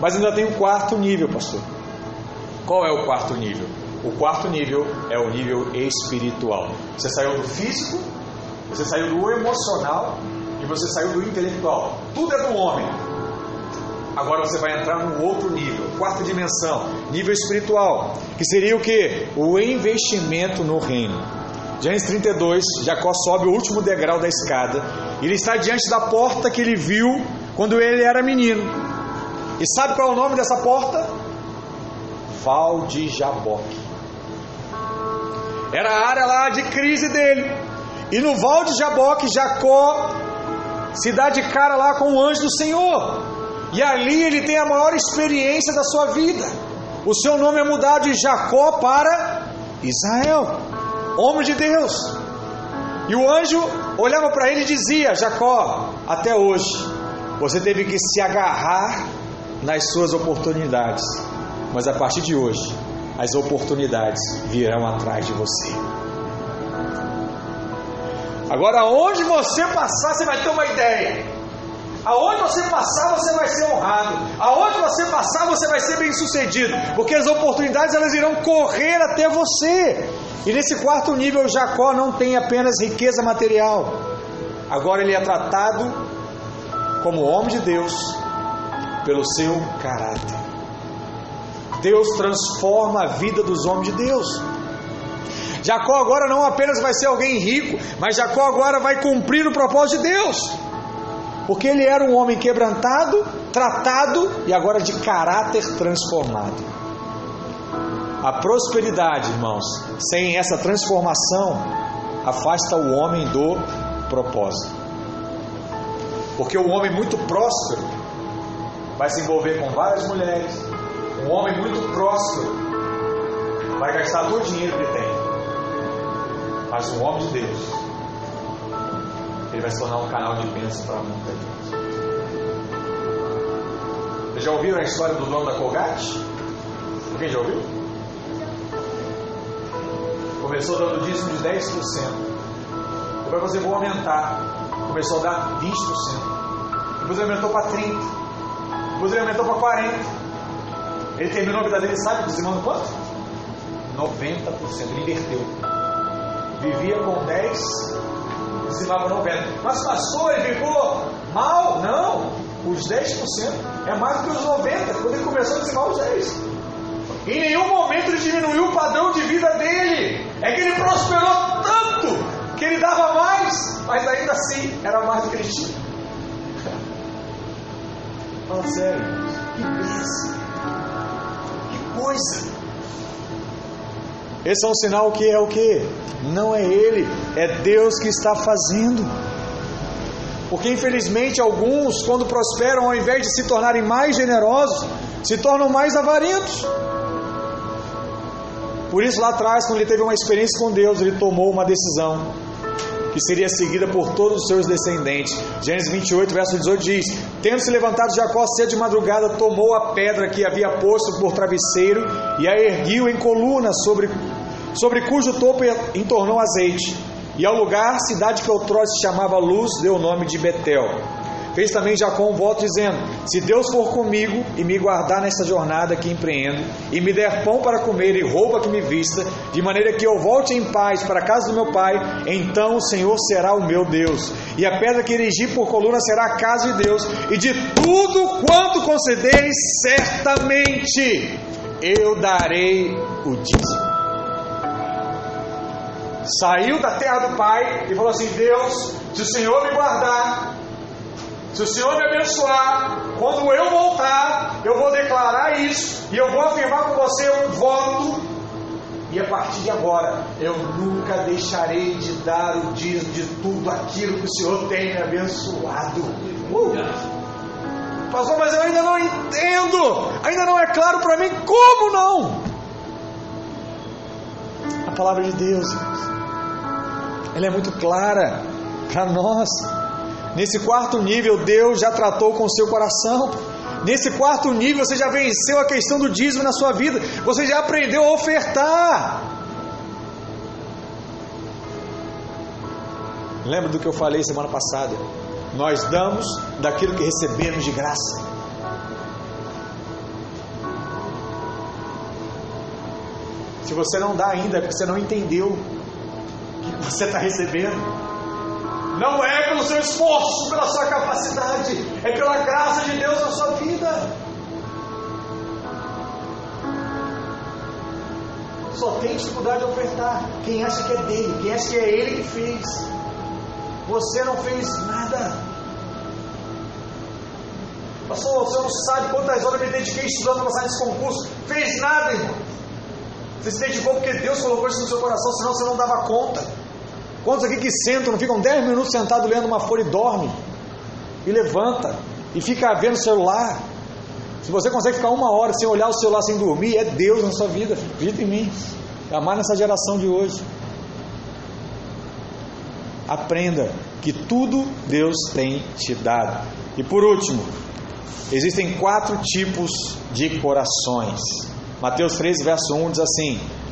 Mas ainda tem um quarto nível, pastor. Qual é o quarto nível? O quarto nível é o nível espiritual. Você saiu do físico, você saiu do emocional e você saiu do intelectual. Tudo é do homem. Agora você vai entrar num outro nível, quarta dimensão, nível espiritual, que seria o que? O investimento no reino. Gênesis 32, Jacó sobe o último degrau da escada. Ele está diante da porta que ele viu quando ele era menino. E sabe qual é o nome dessa porta? Val de Jaboque. era a área lá de crise dele. E no val de Jaboque, Jacó se dá de cara lá com o anjo do Senhor. E ali ele tem a maior experiência da sua vida. O seu nome é mudado de Jacó para Israel, homem de Deus. E o anjo olhava para ele e dizia: Jacó, até hoje você teve que se agarrar nas suas oportunidades, mas a partir de hoje as oportunidades virão atrás de você. Agora, onde você passar, você vai ter uma ideia. Aonde você passar, você vai ser honrado. Aonde você passar, você vai ser bem sucedido. Porque as oportunidades elas irão correr até você. E nesse quarto nível, Jacó não tem apenas riqueza material. Agora ele é tratado como homem de Deus pelo seu caráter. Deus transforma a vida dos homens de Deus. Jacó agora não apenas vai ser alguém rico, mas Jacó agora vai cumprir o propósito de Deus. Porque ele era um homem quebrantado, tratado e agora de caráter transformado. A prosperidade, irmãos, sem essa transformação, afasta o homem do propósito. Porque o homem muito próspero vai se envolver com várias mulheres. Um homem muito próspero vai gastar todo o dinheiro que tem. Mas um homem de Deus, ele vai se tornar um canal de bênção para muita gente. Vocês já ouviram a história do dono da Colgate? Alguém já ouviu? Começou dando dízimo de 10%. Depois você vou aumentar. Começou a dar 20%. Depois ele aumentou para 30%. Depois ele aumentou para 40%. Ele terminou a vida dele, sabe, dizimando quanto? 90%. Ele inverteu. Vivia com 10, dizimava 90. Mas pastor, ele ficou mal? Não. Os 10% é mais do que os 90%. Quando ele começou a dizimar os 10%. Em nenhum momento ele diminuiu o padrão de vida dele. É que ele prosperou tanto que ele dava mais, mas ainda assim era mais do que ele tinha. Fala sério, que bênção, que coisa. Esse é um sinal que é o que? Não é ele, é Deus que está fazendo. Porque infelizmente alguns, quando prosperam, ao invés de se tornarem mais generosos, se tornam mais avarentos. Por isso, lá atrás, quando ele teve uma experiência com Deus, ele tomou uma decisão que seria seguida por todos os seus descendentes. Gênesis 28, verso 18 diz: Tendo se levantado Jacó cedo de madrugada, tomou a pedra que havia posto por travesseiro e a erguiu em coluna, sobre, sobre cujo topo entornou azeite. E ao lugar, cidade que outrora se chamava Luz, deu o nome de Betel. Fez também Jacó um voto dizendo: Se Deus for comigo e me guardar nesta jornada que empreendo, e me der pão para comer e roupa que me vista, de maneira que eu volte em paz para a casa do meu pai, então o Senhor será o meu Deus. E a pedra que erigi por coluna será a casa de Deus, e de tudo quanto concederes, certamente eu darei o dízimo. Saiu da terra do pai e falou assim: Deus, se o Senhor me guardar, se o Senhor me abençoar, quando eu voltar, eu vou declarar isso e eu vou afirmar com você um voto. E a partir de agora, eu nunca deixarei de dar o dízimo de tudo aquilo que o Senhor tem me abençoado. Uh! Pastor, mas eu ainda não entendo, ainda não é claro para mim como não. A palavra de Deus, ela é muito clara para nós. Nesse quarto nível, Deus já tratou com o seu coração. Nesse quarto nível, você já venceu a questão do dízimo na sua vida. Você já aprendeu a ofertar. Lembra do que eu falei semana passada? Nós damos daquilo que recebemos de graça. Se você não dá ainda, é porque você não entendeu você está recebendo. Não é pelo seu esforço, pela sua capacidade, é pela graça de Deus na sua vida. Só tem dificuldade de ofertar quem acha que é dele, quem acha que é ele que fez. Você não fez nada. Pastor, você não sabe quantas horas eu me dediquei estudando para passar nesse concurso. Fez nada, irmão. Você se dedicou porque Deus colocou isso no seu coração, senão você não dava conta. Quantos aqui que sentam, não ficam 10 minutos sentados lendo uma folha e dorme? E levanta e fica vendo o celular. Se você consegue ficar uma hora sem olhar o celular, sem dormir, é Deus na sua vida. Acredita em mim. É mais nessa geração de hoje. Aprenda que tudo Deus tem te dado. E por último, existem quatro tipos de corações. Mateus 13, verso 1 diz assim: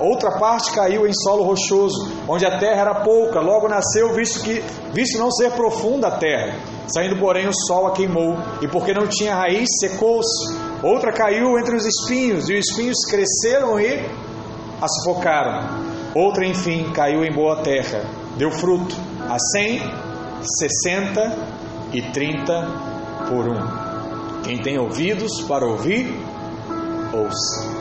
Outra parte caiu em solo rochoso, onde a terra era pouca, logo nasceu, visto que visto não ser profunda a terra. Saindo, porém, o sol a queimou, e porque não tinha raiz, secou-se. Outra caiu entre os espinhos, e os espinhos cresceram e a sufocaram. Outra, enfim, caiu em boa terra, deu fruto, a cem, sessenta e trinta por um. Quem tem ouvidos para ouvir, ouça.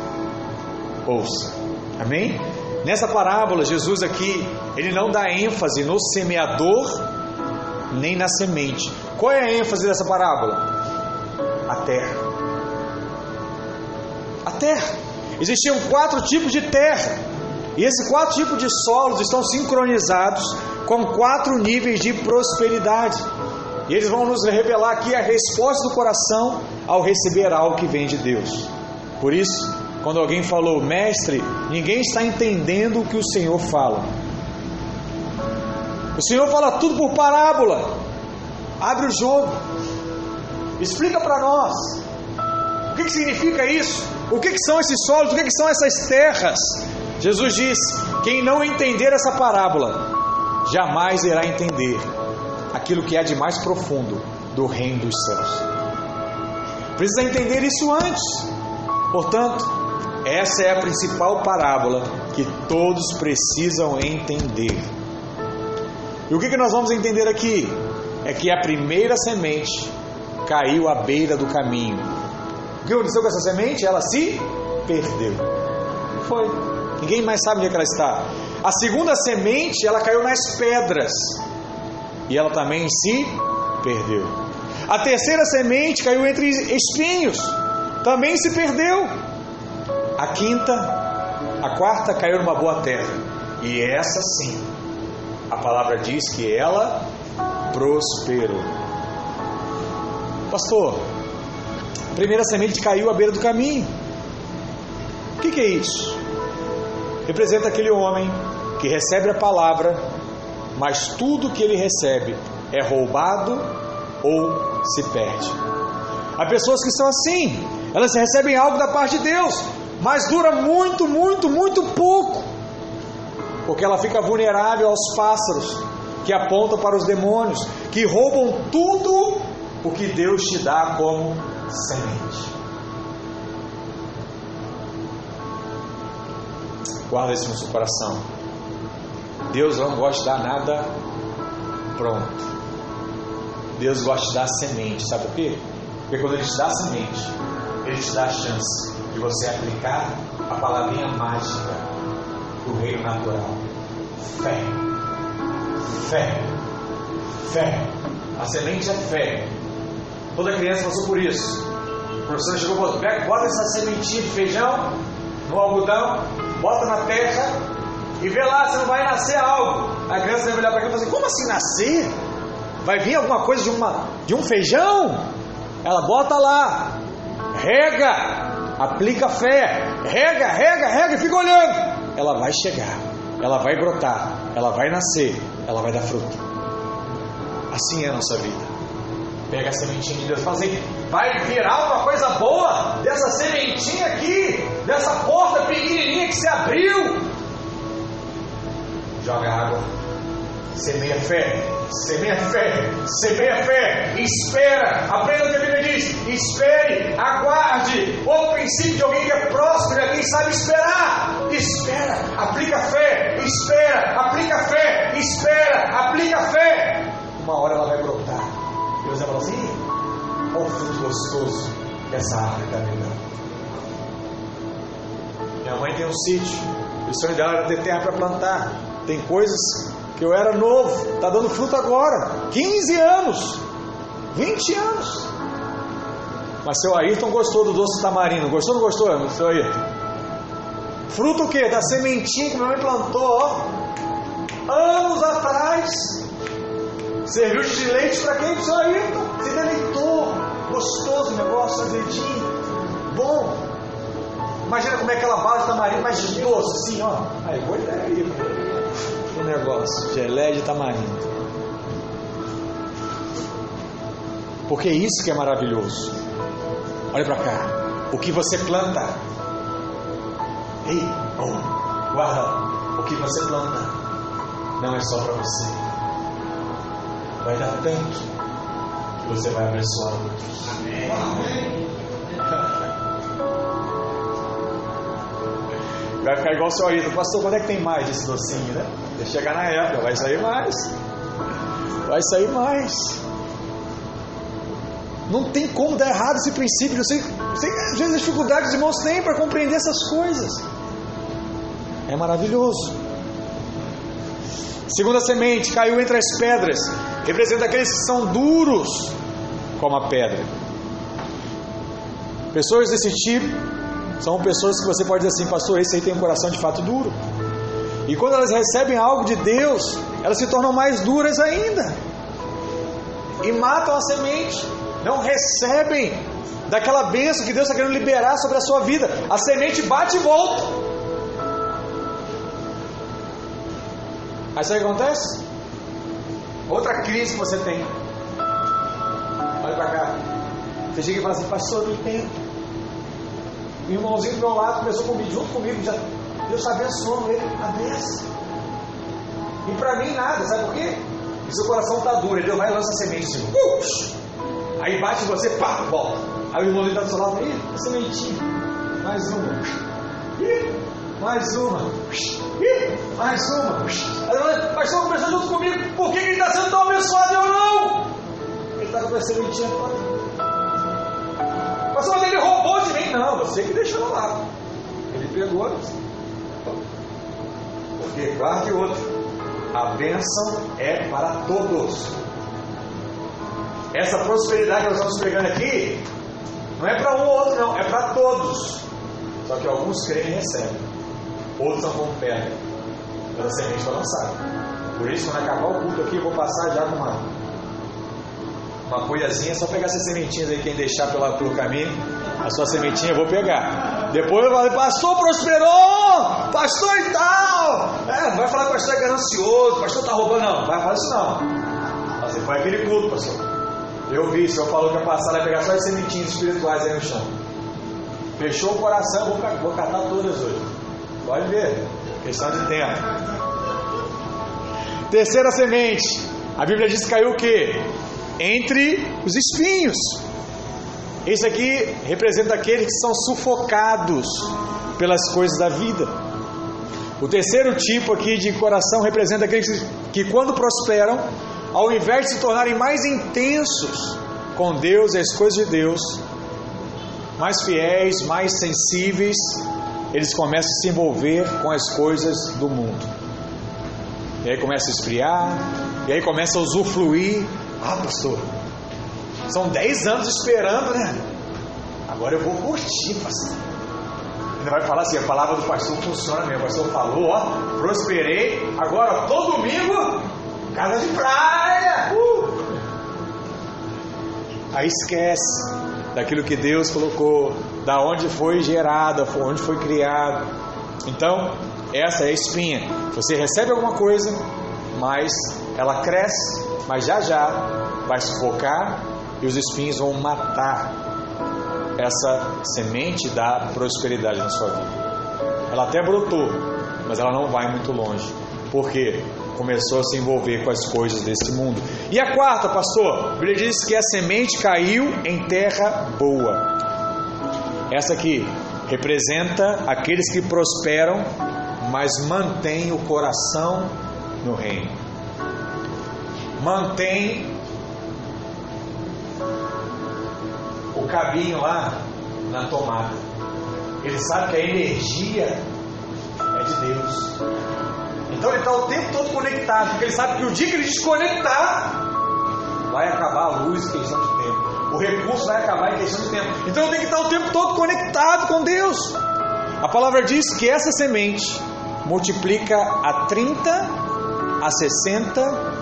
Ouça. Amém? Nessa parábola, Jesus aqui, ele não dá ênfase no semeador nem na semente. Qual é a ênfase dessa parábola? A terra. A terra. Existiam quatro tipos de terra. E esses quatro tipos de solos estão sincronizados com quatro níveis de prosperidade. E eles vão nos revelar aqui a resposta do coração ao receber algo que vem de Deus. Por isso, quando alguém falou, mestre, ninguém está entendendo o que o Senhor fala. O Senhor fala tudo por parábola. Abre o jogo. Explica para nós. O que, que, significa isso? O que, que são esses solos? O que, que são essas terras? Jesus diz: quem não entender essa parábola, jamais irá entender aquilo que há de mais profundo do reino dos céus. Precisa entender isso antes. Portanto, essa é a principal parábola que todos precisam entender. E o que, que nós vamos entender aqui? É que a primeira semente caiu à beira do caminho. O que aconteceu com essa semente? Ela se perdeu. Foi. Ninguém mais sabe onde é ela está. A segunda semente, ela caiu nas pedras. E ela também se perdeu. A terceira semente caiu entre espinhos. Também se perdeu. A quinta, a quarta caiu numa boa terra. E essa sim, a palavra diz que ela prosperou. Pastor, a primeira semente caiu à beira do caminho. O que, que é isso? Representa aquele homem que recebe a palavra, mas tudo que ele recebe é roubado ou se perde. Há pessoas que são assim, elas recebem algo da parte de Deus, mas dura muito, muito, muito pouco, porque ela fica vulnerável aos pássaros que apontam para os demônios, que roubam tudo o que Deus te dá como semente. Guarda isso no seu coração. Deus não gosta de dar nada pronto. Deus gosta de dar semente, sabe por quê? Porque quando Ele te dá semente, Ele te dá a chance você aplicar a palavrinha mágica do reino natural. Fé. Fé. Fé. A semente é fé. Toda criança passou por isso. O professor chegou e falou: bota essa sementinha de feijão no algodão, bota na terra e vê lá se não vai nascer algo. A criança vai olhar para aquilo e falar assim: como assim nascer? Vai vir alguma coisa de, uma, de um feijão? Ela bota lá, rega, aplica fé, rega, rega, rega e fica olhando. Ela vai chegar, ela vai brotar, ela vai nascer, ela vai dar fruto. Assim é a nossa vida. Pega a sementinha de Deus e fala assim: vai virar uma coisa boa dessa sementinha aqui, dessa porta pequenininha que se abriu. Joga água, semeia fé, semeia fé, semeia fé, espera, aprenda o que a Bíblia diz, espere, aguarde. Outro princípio de alguém que é próximo, de alguém que sabe esperar. Espera, aplica fé, espera, aplica fé, espera, aplica fé. Uma hora ela vai brotar qual fruto gostoso que essa árvore me dando. Minha mãe tem um sítio, o sonho dela era ter terra para plantar. Tem coisas eu era novo, está dando fruto agora. 15 anos, 20 anos. Mas seu Ayrton gostou do doce tamarindo. Gostou ou não gostou, seu Ayrton? Fruto o quê? Da sementinha que minha mãe plantou, ó, anos atrás. Serviu de leite para quem? Seu Ayrton. Se deleitou. Gostoso o negócio, azedinho. Bom. Imagina como é aquela base tamarindo mais doce, assim, ó. Aí, boa ideia negócio. Gelé de tamarindo. Porque é isso que é maravilhoso. Olha para cá. O que você planta. Ei, oh, guarda. O que você planta não é só para você. Vai dar tanto que você vai abençoar outros. Amém. Vai ficar igual o seu Ayrton. Pastor, quando é que tem mais desse docinho, né? Deixa chegar na época, vai sair mais. Vai sair mais. Não tem como dar errado esse princípio. Eu sei, sei às vezes as dificuldades os irmãos têm para compreender essas coisas. É maravilhoso. Segunda semente caiu entre as pedras, representa aqueles que são duros como a pedra. Pessoas desse tipo são pessoas que você pode dizer assim, pastor, esse aí tem um coração de fato duro. E quando elas recebem algo de Deus, elas se tornam mais duras ainda. E matam a semente não recebem daquela bênção que Deus está querendo liberar sobre a sua vida. A semente bate e volta. Aí sabe o que acontece? Outra crise que você tem. Olha para cá. Você chega e fala assim, pastor, não entendo. O irmãozinho do meu lado começou comigo, junto comigo, já, Deus está abençoando ele, a benção. E para mim nada, sabe por quê? E seu coração está duro, Deus vai e lança a semente assim. Uh! Aí bate você, pá, volta. Aí o irmão está do seu lado, ih, sementinha. Mais uma. Ih, mais uma. Ih, mais uma. Aí, pastor, conversando junto comigo, por que ele está sendo tão abençoado e eu não? Ele está com a sementinha. Pastor, mas ele roubou de mim. Não, você que deixou lá. Ele pegou. Porque, guarde outro. A bênção é para todos. Essa prosperidade que nós estamos pregando aqui não é para um ou outro, não, é para todos. Só que alguns creem e recebem, outros não como pedra, pela semente foi lançada. Por isso, quando acabar o culto aqui, eu vou passar já com uma, uma folhazinha, só pegar essas sementinhas aí, quem deixar pela, pelo caminho, a sua sementinha eu vou pegar. Depois eu falo, pastor prosperou, pastor e tal. É, não vai falar que o pastor é ganancioso, pastor está roubando, não, vai falar isso não. Você foi aquele culto, pastor. Eu vi, o senhor falou que ia passar vai pegar só as sementinhas espirituais aí no chão. Fechou o coração, vou, vou catar todas hoje. Pode ver, questão de tempo. Terceira semente. A Bíblia diz que caiu o quê? Entre os espinhos. Esse aqui representa aqueles que são sufocados pelas coisas da vida. O terceiro tipo aqui de coração representa aqueles que, quando prosperam, ao invés de se tornarem mais intensos com Deus e as coisas de Deus, mais fiéis, mais sensíveis, eles começam a se envolver com as coisas do mundo. E aí começa a esfriar, e aí começa a usufruir. Ah, pastor, são 10 anos esperando, né? Agora eu vou curtir, pastor. Ainda vai falar assim, a palavra do pastor funciona mesmo. O pastor falou, ó, prosperei, agora todo domingo Casa de praia! Uh! Aí esquece daquilo que Deus colocou, da onde foi gerada, onde foi criado. Então, essa é a espinha. Você recebe alguma coisa, mas ela cresce, mas já já vai sufocar e os espinhos vão matar essa semente da prosperidade na sua vida. Ela até brotou, mas ela não vai muito longe. Por quê? começou a se envolver com as coisas desse mundo. E a quarta, pastor, a Bíblia diz que a semente caiu em terra boa. Essa aqui representa aqueles que prosperam, mas mantêm o coração no reino. Mantém cabinho lá na tomada. Ele sabe que a energia é de Deus. Então ele está o tempo todo conectado, porque ele sabe que o dia que ele desconectar, vai acabar a luz em questão de tempo. O recurso vai acabar em questão de tempo. Então eu tenho que estar o tempo todo conectado com Deus. A palavra diz que essa semente multiplica a 30, a 60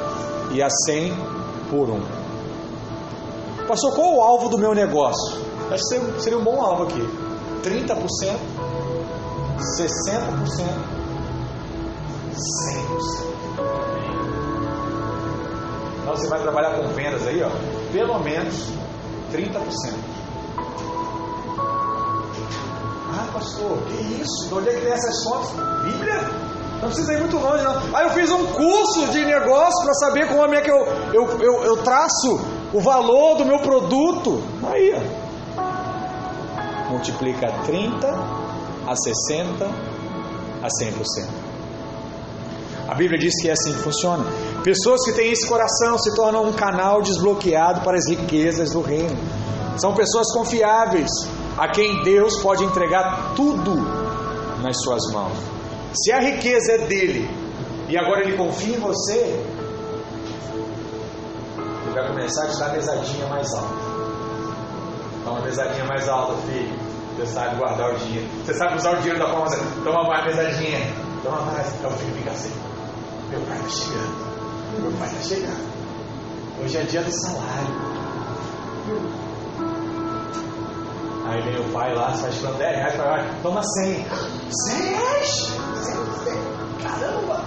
e a 100 por um. Pastor, qual o alvo do meu negócio? Acho que seria um bom alvo aqui. 30%, 60%, 100%. Então você vai trabalhar com vendas aí, ó, pelo menos 30%. Ah, pastor, que isso? De onde é que tem essas contas? Bíblia? Não precisa ir muito longe, não. Aí eu fiz um curso de negócio para saber como é que eu, eu, eu, eu traço o valor do meu produto. Aí, ó. Multiplica 30 a 60 a 100%. A Bíblia diz que é assim que funciona. Pessoas que têm esse coração se tornam um canal desbloqueado para as riquezas do reino. São pessoas confiáveis, a quem Deus pode entregar tudo nas suas mãos. Se a riqueza é dele e agora ele confia em você, ele vai começar a te dar mesadinha mais alta. Dá uma mesadinha mais alta, filho. Você sabe guardar o dinheiro. Você sabe usar o dinheiro da forma assim. Toma mais mesadinha. Toma mais. Então o filho fica assim. Meu pai está chegando. Meu pai está chegando. Hoje é dia do salário. Aí vem o pai lá, tirando 10 reais, toma 100. 100 reais? 100, 100. Caramba!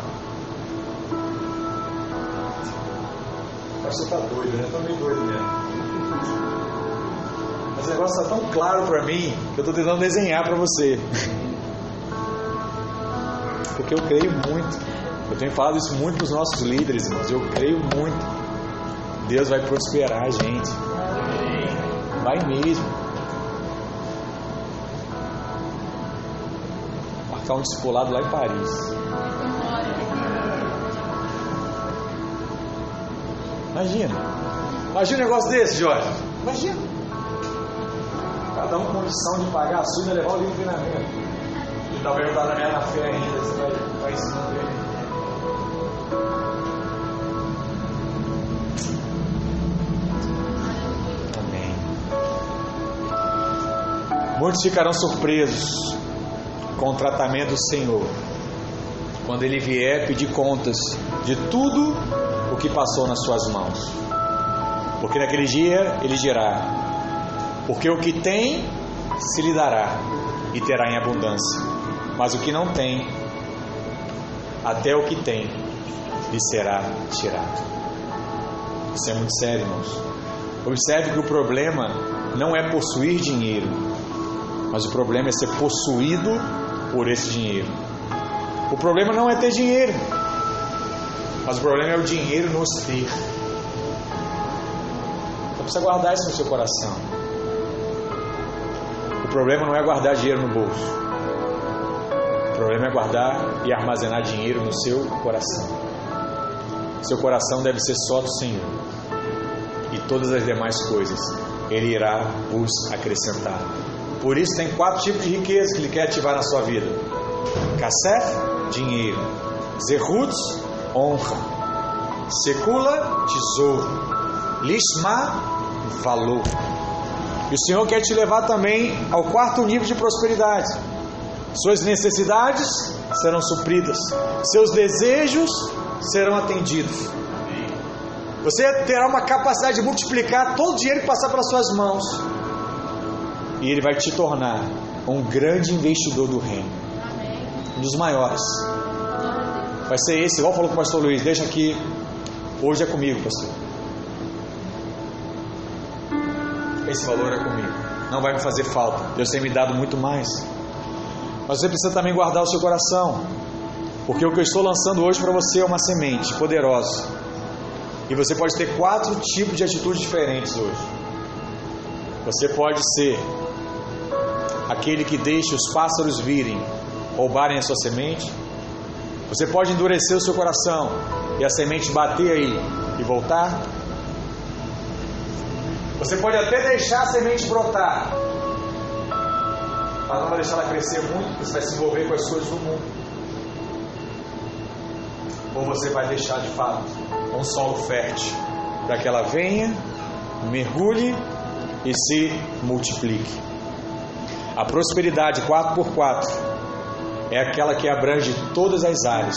Pastor tá doido, né? Tá meio doido mesmo. Mas o negócio está tão claro para mim que eu estou tentando desenhar para você. Porque eu creio muito. Eu tenho falado isso muito para os nossos líderes, irmãos. Eu creio muito. Deus vai prosperar a gente. Vai mesmo. Marcar um discipulado lá em Paris. Imagina. Imagina um negócio desse, Jorge. Imagina. Cada um condição de pagar a sua e levar o livro de treinamento. E talvez está na minha fé ainda. Você vai, vai ensinando ele. Amém. Muitos ficarão surpresos com o tratamento do Senhor quando Ele vier pedir contas de tudo o que passou nas suas mãos. Porque naquele dia Ele dirá: Porque o que tem se lhe dará e terá em abundância, mas o que não tem, até o que tem lhe será tirado. Isso é muito sério, irmãos. Observe que o problema não é possuir dinheiro, mas o problema é ser possuído por esse dinheiro. O problema não é ter dinheiro, mas o problema é o dinheiro nos ter. Então precisa guardar isso no seu coração. O problema não é guardar dinheiro no bolso. O problema é guardar e armazenar dinheiro no seu coração. Seu coração deve ser só do Senhor. E todas as demais coisas Ele irá vos acrescentar. Por isso tem quatro tipos de riqueza que Ele quer ativar na sua vida. Kassef, dinheiro. Zerutz, honra. Secula, tesouro. Lishma, valor. E o Senhor quer te levar também ao quarto nível de prosperidade. Suas necessidades serão supridas, seus desejos serão atendidos. Você terá uma capacidade de multiplicar todo o dinheiro que passar pelas suas mãos. E ele vai te tornar um grande investidor do reino. Um dos maiores. Vai ser esse, igual falou com o pastor Luiz, deixa aqui. Hoje é comigo, pastor. Esse valor é comigo. Não vai me fazer falta. Deus tem me dado muito mais. Mas você precisa também guardar o seu coração. Porque o que eu estou lançando hoje para você é uma semente poderosa. E você pode ter quatro tipos de atitudes diferentes hoje. Você pode ser aquele que deixa os pássaros virem, roubarem a sua semente. Você pode endurecer o seu coração e a semente bater aí e voltar. Você pode até deixar a semente brotar, mas não vai deixar ela crescer muito, porque você vai se envolver com as coisas do mundo. Ou você vai deixar de fato um solo fértil para que ela venha, mergulhe e se multiplique. A prosperidade 4x4 é aquela que abrange todas as áreas,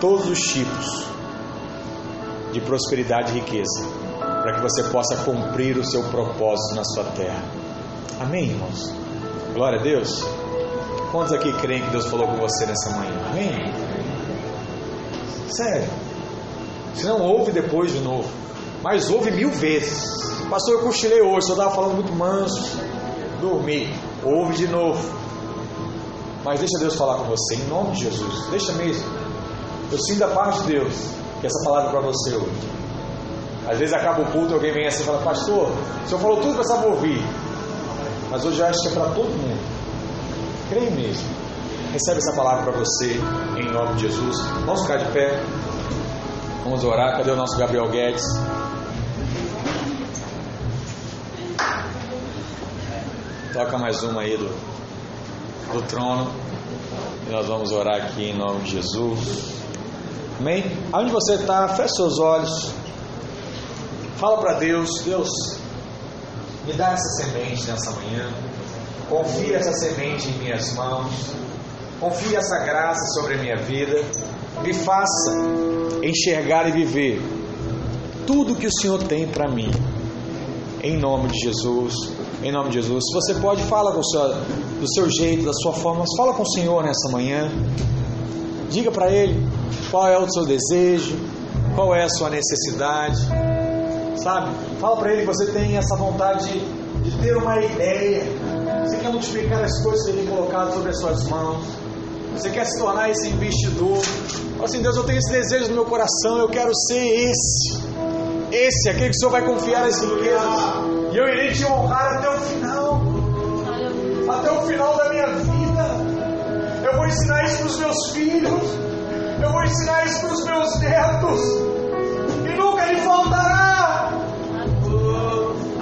todos os tipos de prosperidade e riqueza para que você possa cumprir o seu propósito na sua terra. Amém, irmãos? Glória a Deus. Quantos aqui creem que Deus falou com você nessa manhã? Amém? Sério. Se não ouve depois de novo, mas ouve mil vezes. Pastor, eu cochilei hoje, só estava falando muito manso. Dormi. Ouve de novo. Mas deixa Deus falar com você, em nome de Jesus. Deixa mesmo. Eu sinto da parte de Deus que essa palavra é para você hoje. Às vezes acaba o culto e alguém vem assim e fala, pastor, o senhor falou tudo que eu precisava ouvir. Mas hoje eu acho que é para todo mundo. Creio mesmo. Recebe essa palavra para você em nome de Jesus. Vamos ficar de pé. Vamos orar. Cadê o nosso Gabriel Guedes? Toca mais uma aí do, do trono. E nós vamos orar aqui em nome de Jesus. Amém? Aonde você está, feche seus olhos. Fala para Deus, Deus, me dá essa semente nessa manhã. Confia essa semente em minhas mãos. Confia essa graça sobre a minha vida. Me faça enxergar e viver tudo que o Senhor tem para mim. Em nome de Jesus. Em nome de Jesus. Se você pode, fala com o seu, do seu jeito, da sua forma, mas fala com o Senhor nessa manhã. Diga para Ele qual é o seu desejo, qual é a sua necessidade sabe? Fala para ele que você tem essa vontade de, de ter uma ideia. Você quer multiplicar as coisas que ele colocado sobre as suas mãos. Você quer se tornar esse investidor. Fala assim, Deus, eu tenho esse desejo no meu coração, eu quero ser esse. Esse, aquele que o Senhor vai confiar as riquezas. E eu irei te honrar até o final. Até o final da minha vida. Eu vou ensinar isso para os meus filhos. Eu vou ensinar isso para os meus netos. E nunca lhe faltará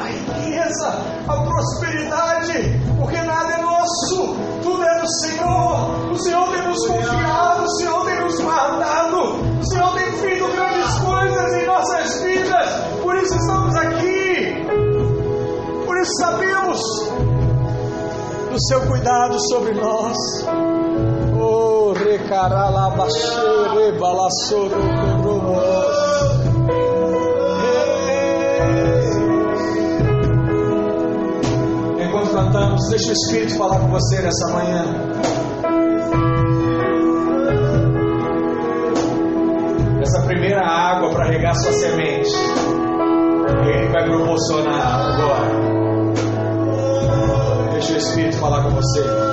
riqueza, a prosperidade, porque nada é nosso, tudo é do Senhor. O Senhor tem nos confiado, o Senhor tem nos guardado, o Senhor tem feito grandes coisas em nossas vidas, por isso estamos aqui, por isso sabemos do seu cuidado sobre nós. Oh, recaralabachere, balassoro, cantamos, deixa o Espírito falar com você nessa manhã. Essa primeira água para regar sua semente, Ele vai proporcionar agora. Espírito falar com você.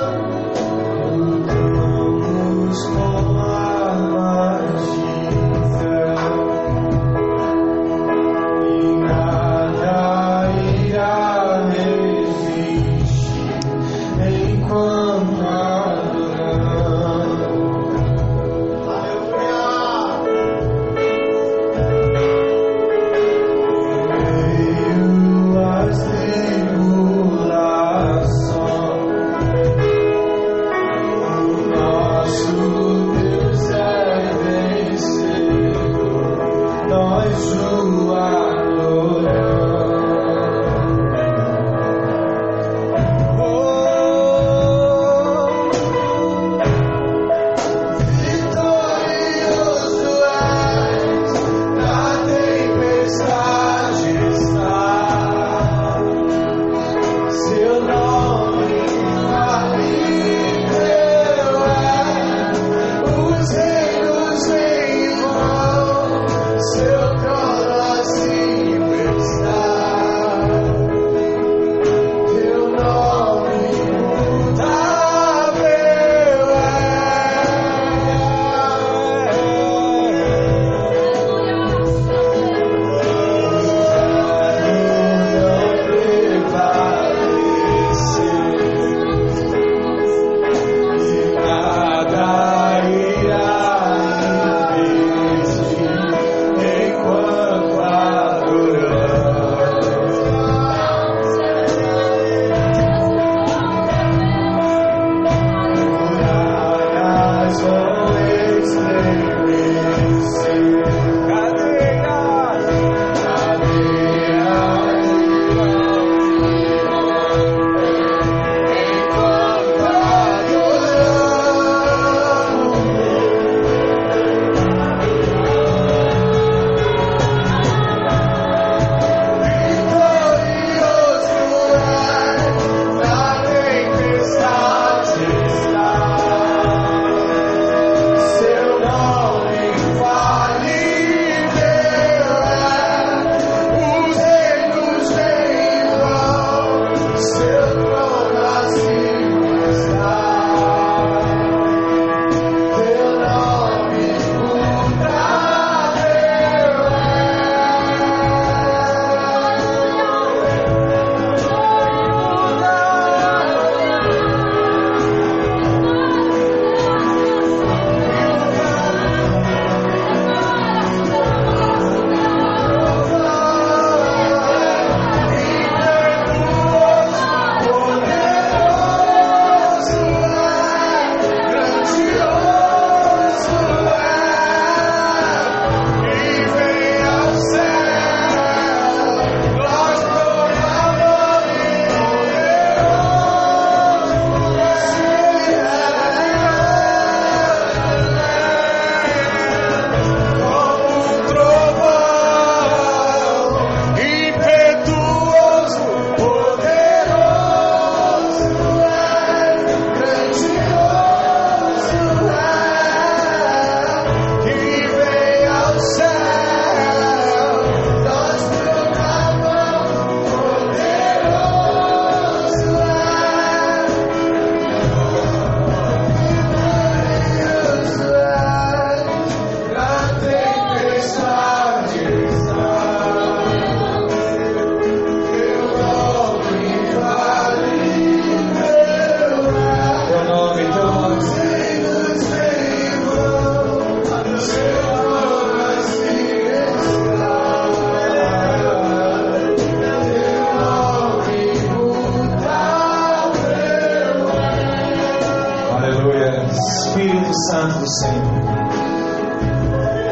Do Senhor.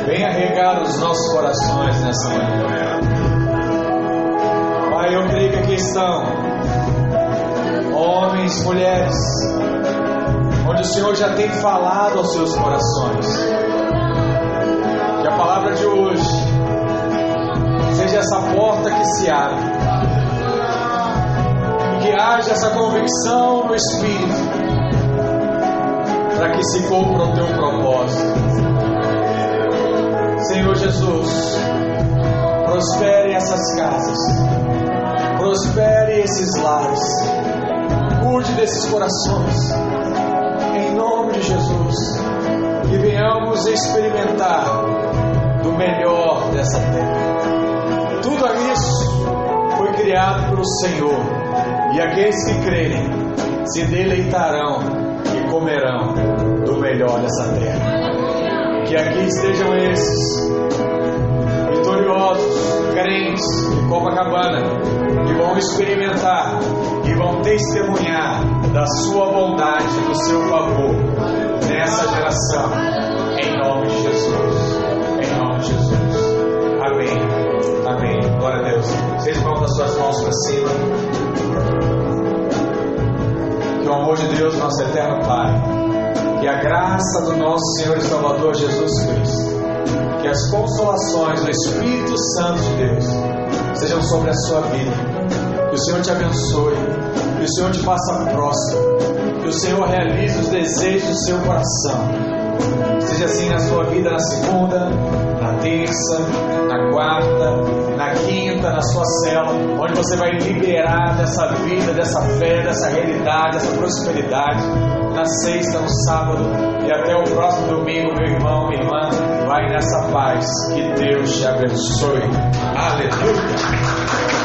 Venha regar os nossos corações nessa manhã. Pai, eu creio que aqui estão homens, mulheres, onde o Senhor já tem falado aos seus corações. Que a palavra de hoje seja essa porta que se abre. Que haja essa convicção no Espírito para que se cumpra o teu propósito. Senhor Jesus, prospere essas casas, prospere esses lares, cuide desses corações, em nome de Jesus, que venhamos experimentar do melhor dessa terra. Tudo isso foi criado pelo Senhor, e aqueles que crerem se deleitarão comerão do melhor dessa terra. Que aqui estejam esses vitoriosos, crentes de Copacabana, que vão experimentar e vão testemunhar da sua bondade, do seu favor nessa geração, em nome de Jesus. Em nome de Jesus. Amém. Amém. Glória a Deus. Vocês vão as suas mãos para cima. Amor de Deus, nosso eterno Pai, que a graça do nosso Senhor e Salvador Jesus Cristo, que as consolações do Espírito Santo de Deus sejam sobre a sua vida. Que o Senhor te abençoe, que o Senhor te faça próximo, que o Senhor realize os desejos do seu coração. Seja assim na sua vida na segunda, na terça, na quarta, na sua cela, onde você vai liberar dessa vida, dessa fé, dessa realidade, dessa prosperidade. Na sexta, no sábado e até o próximo domingo, meu irmão, minha irmã, vai nessa paz. Que Deus te abençoe. Aleluia.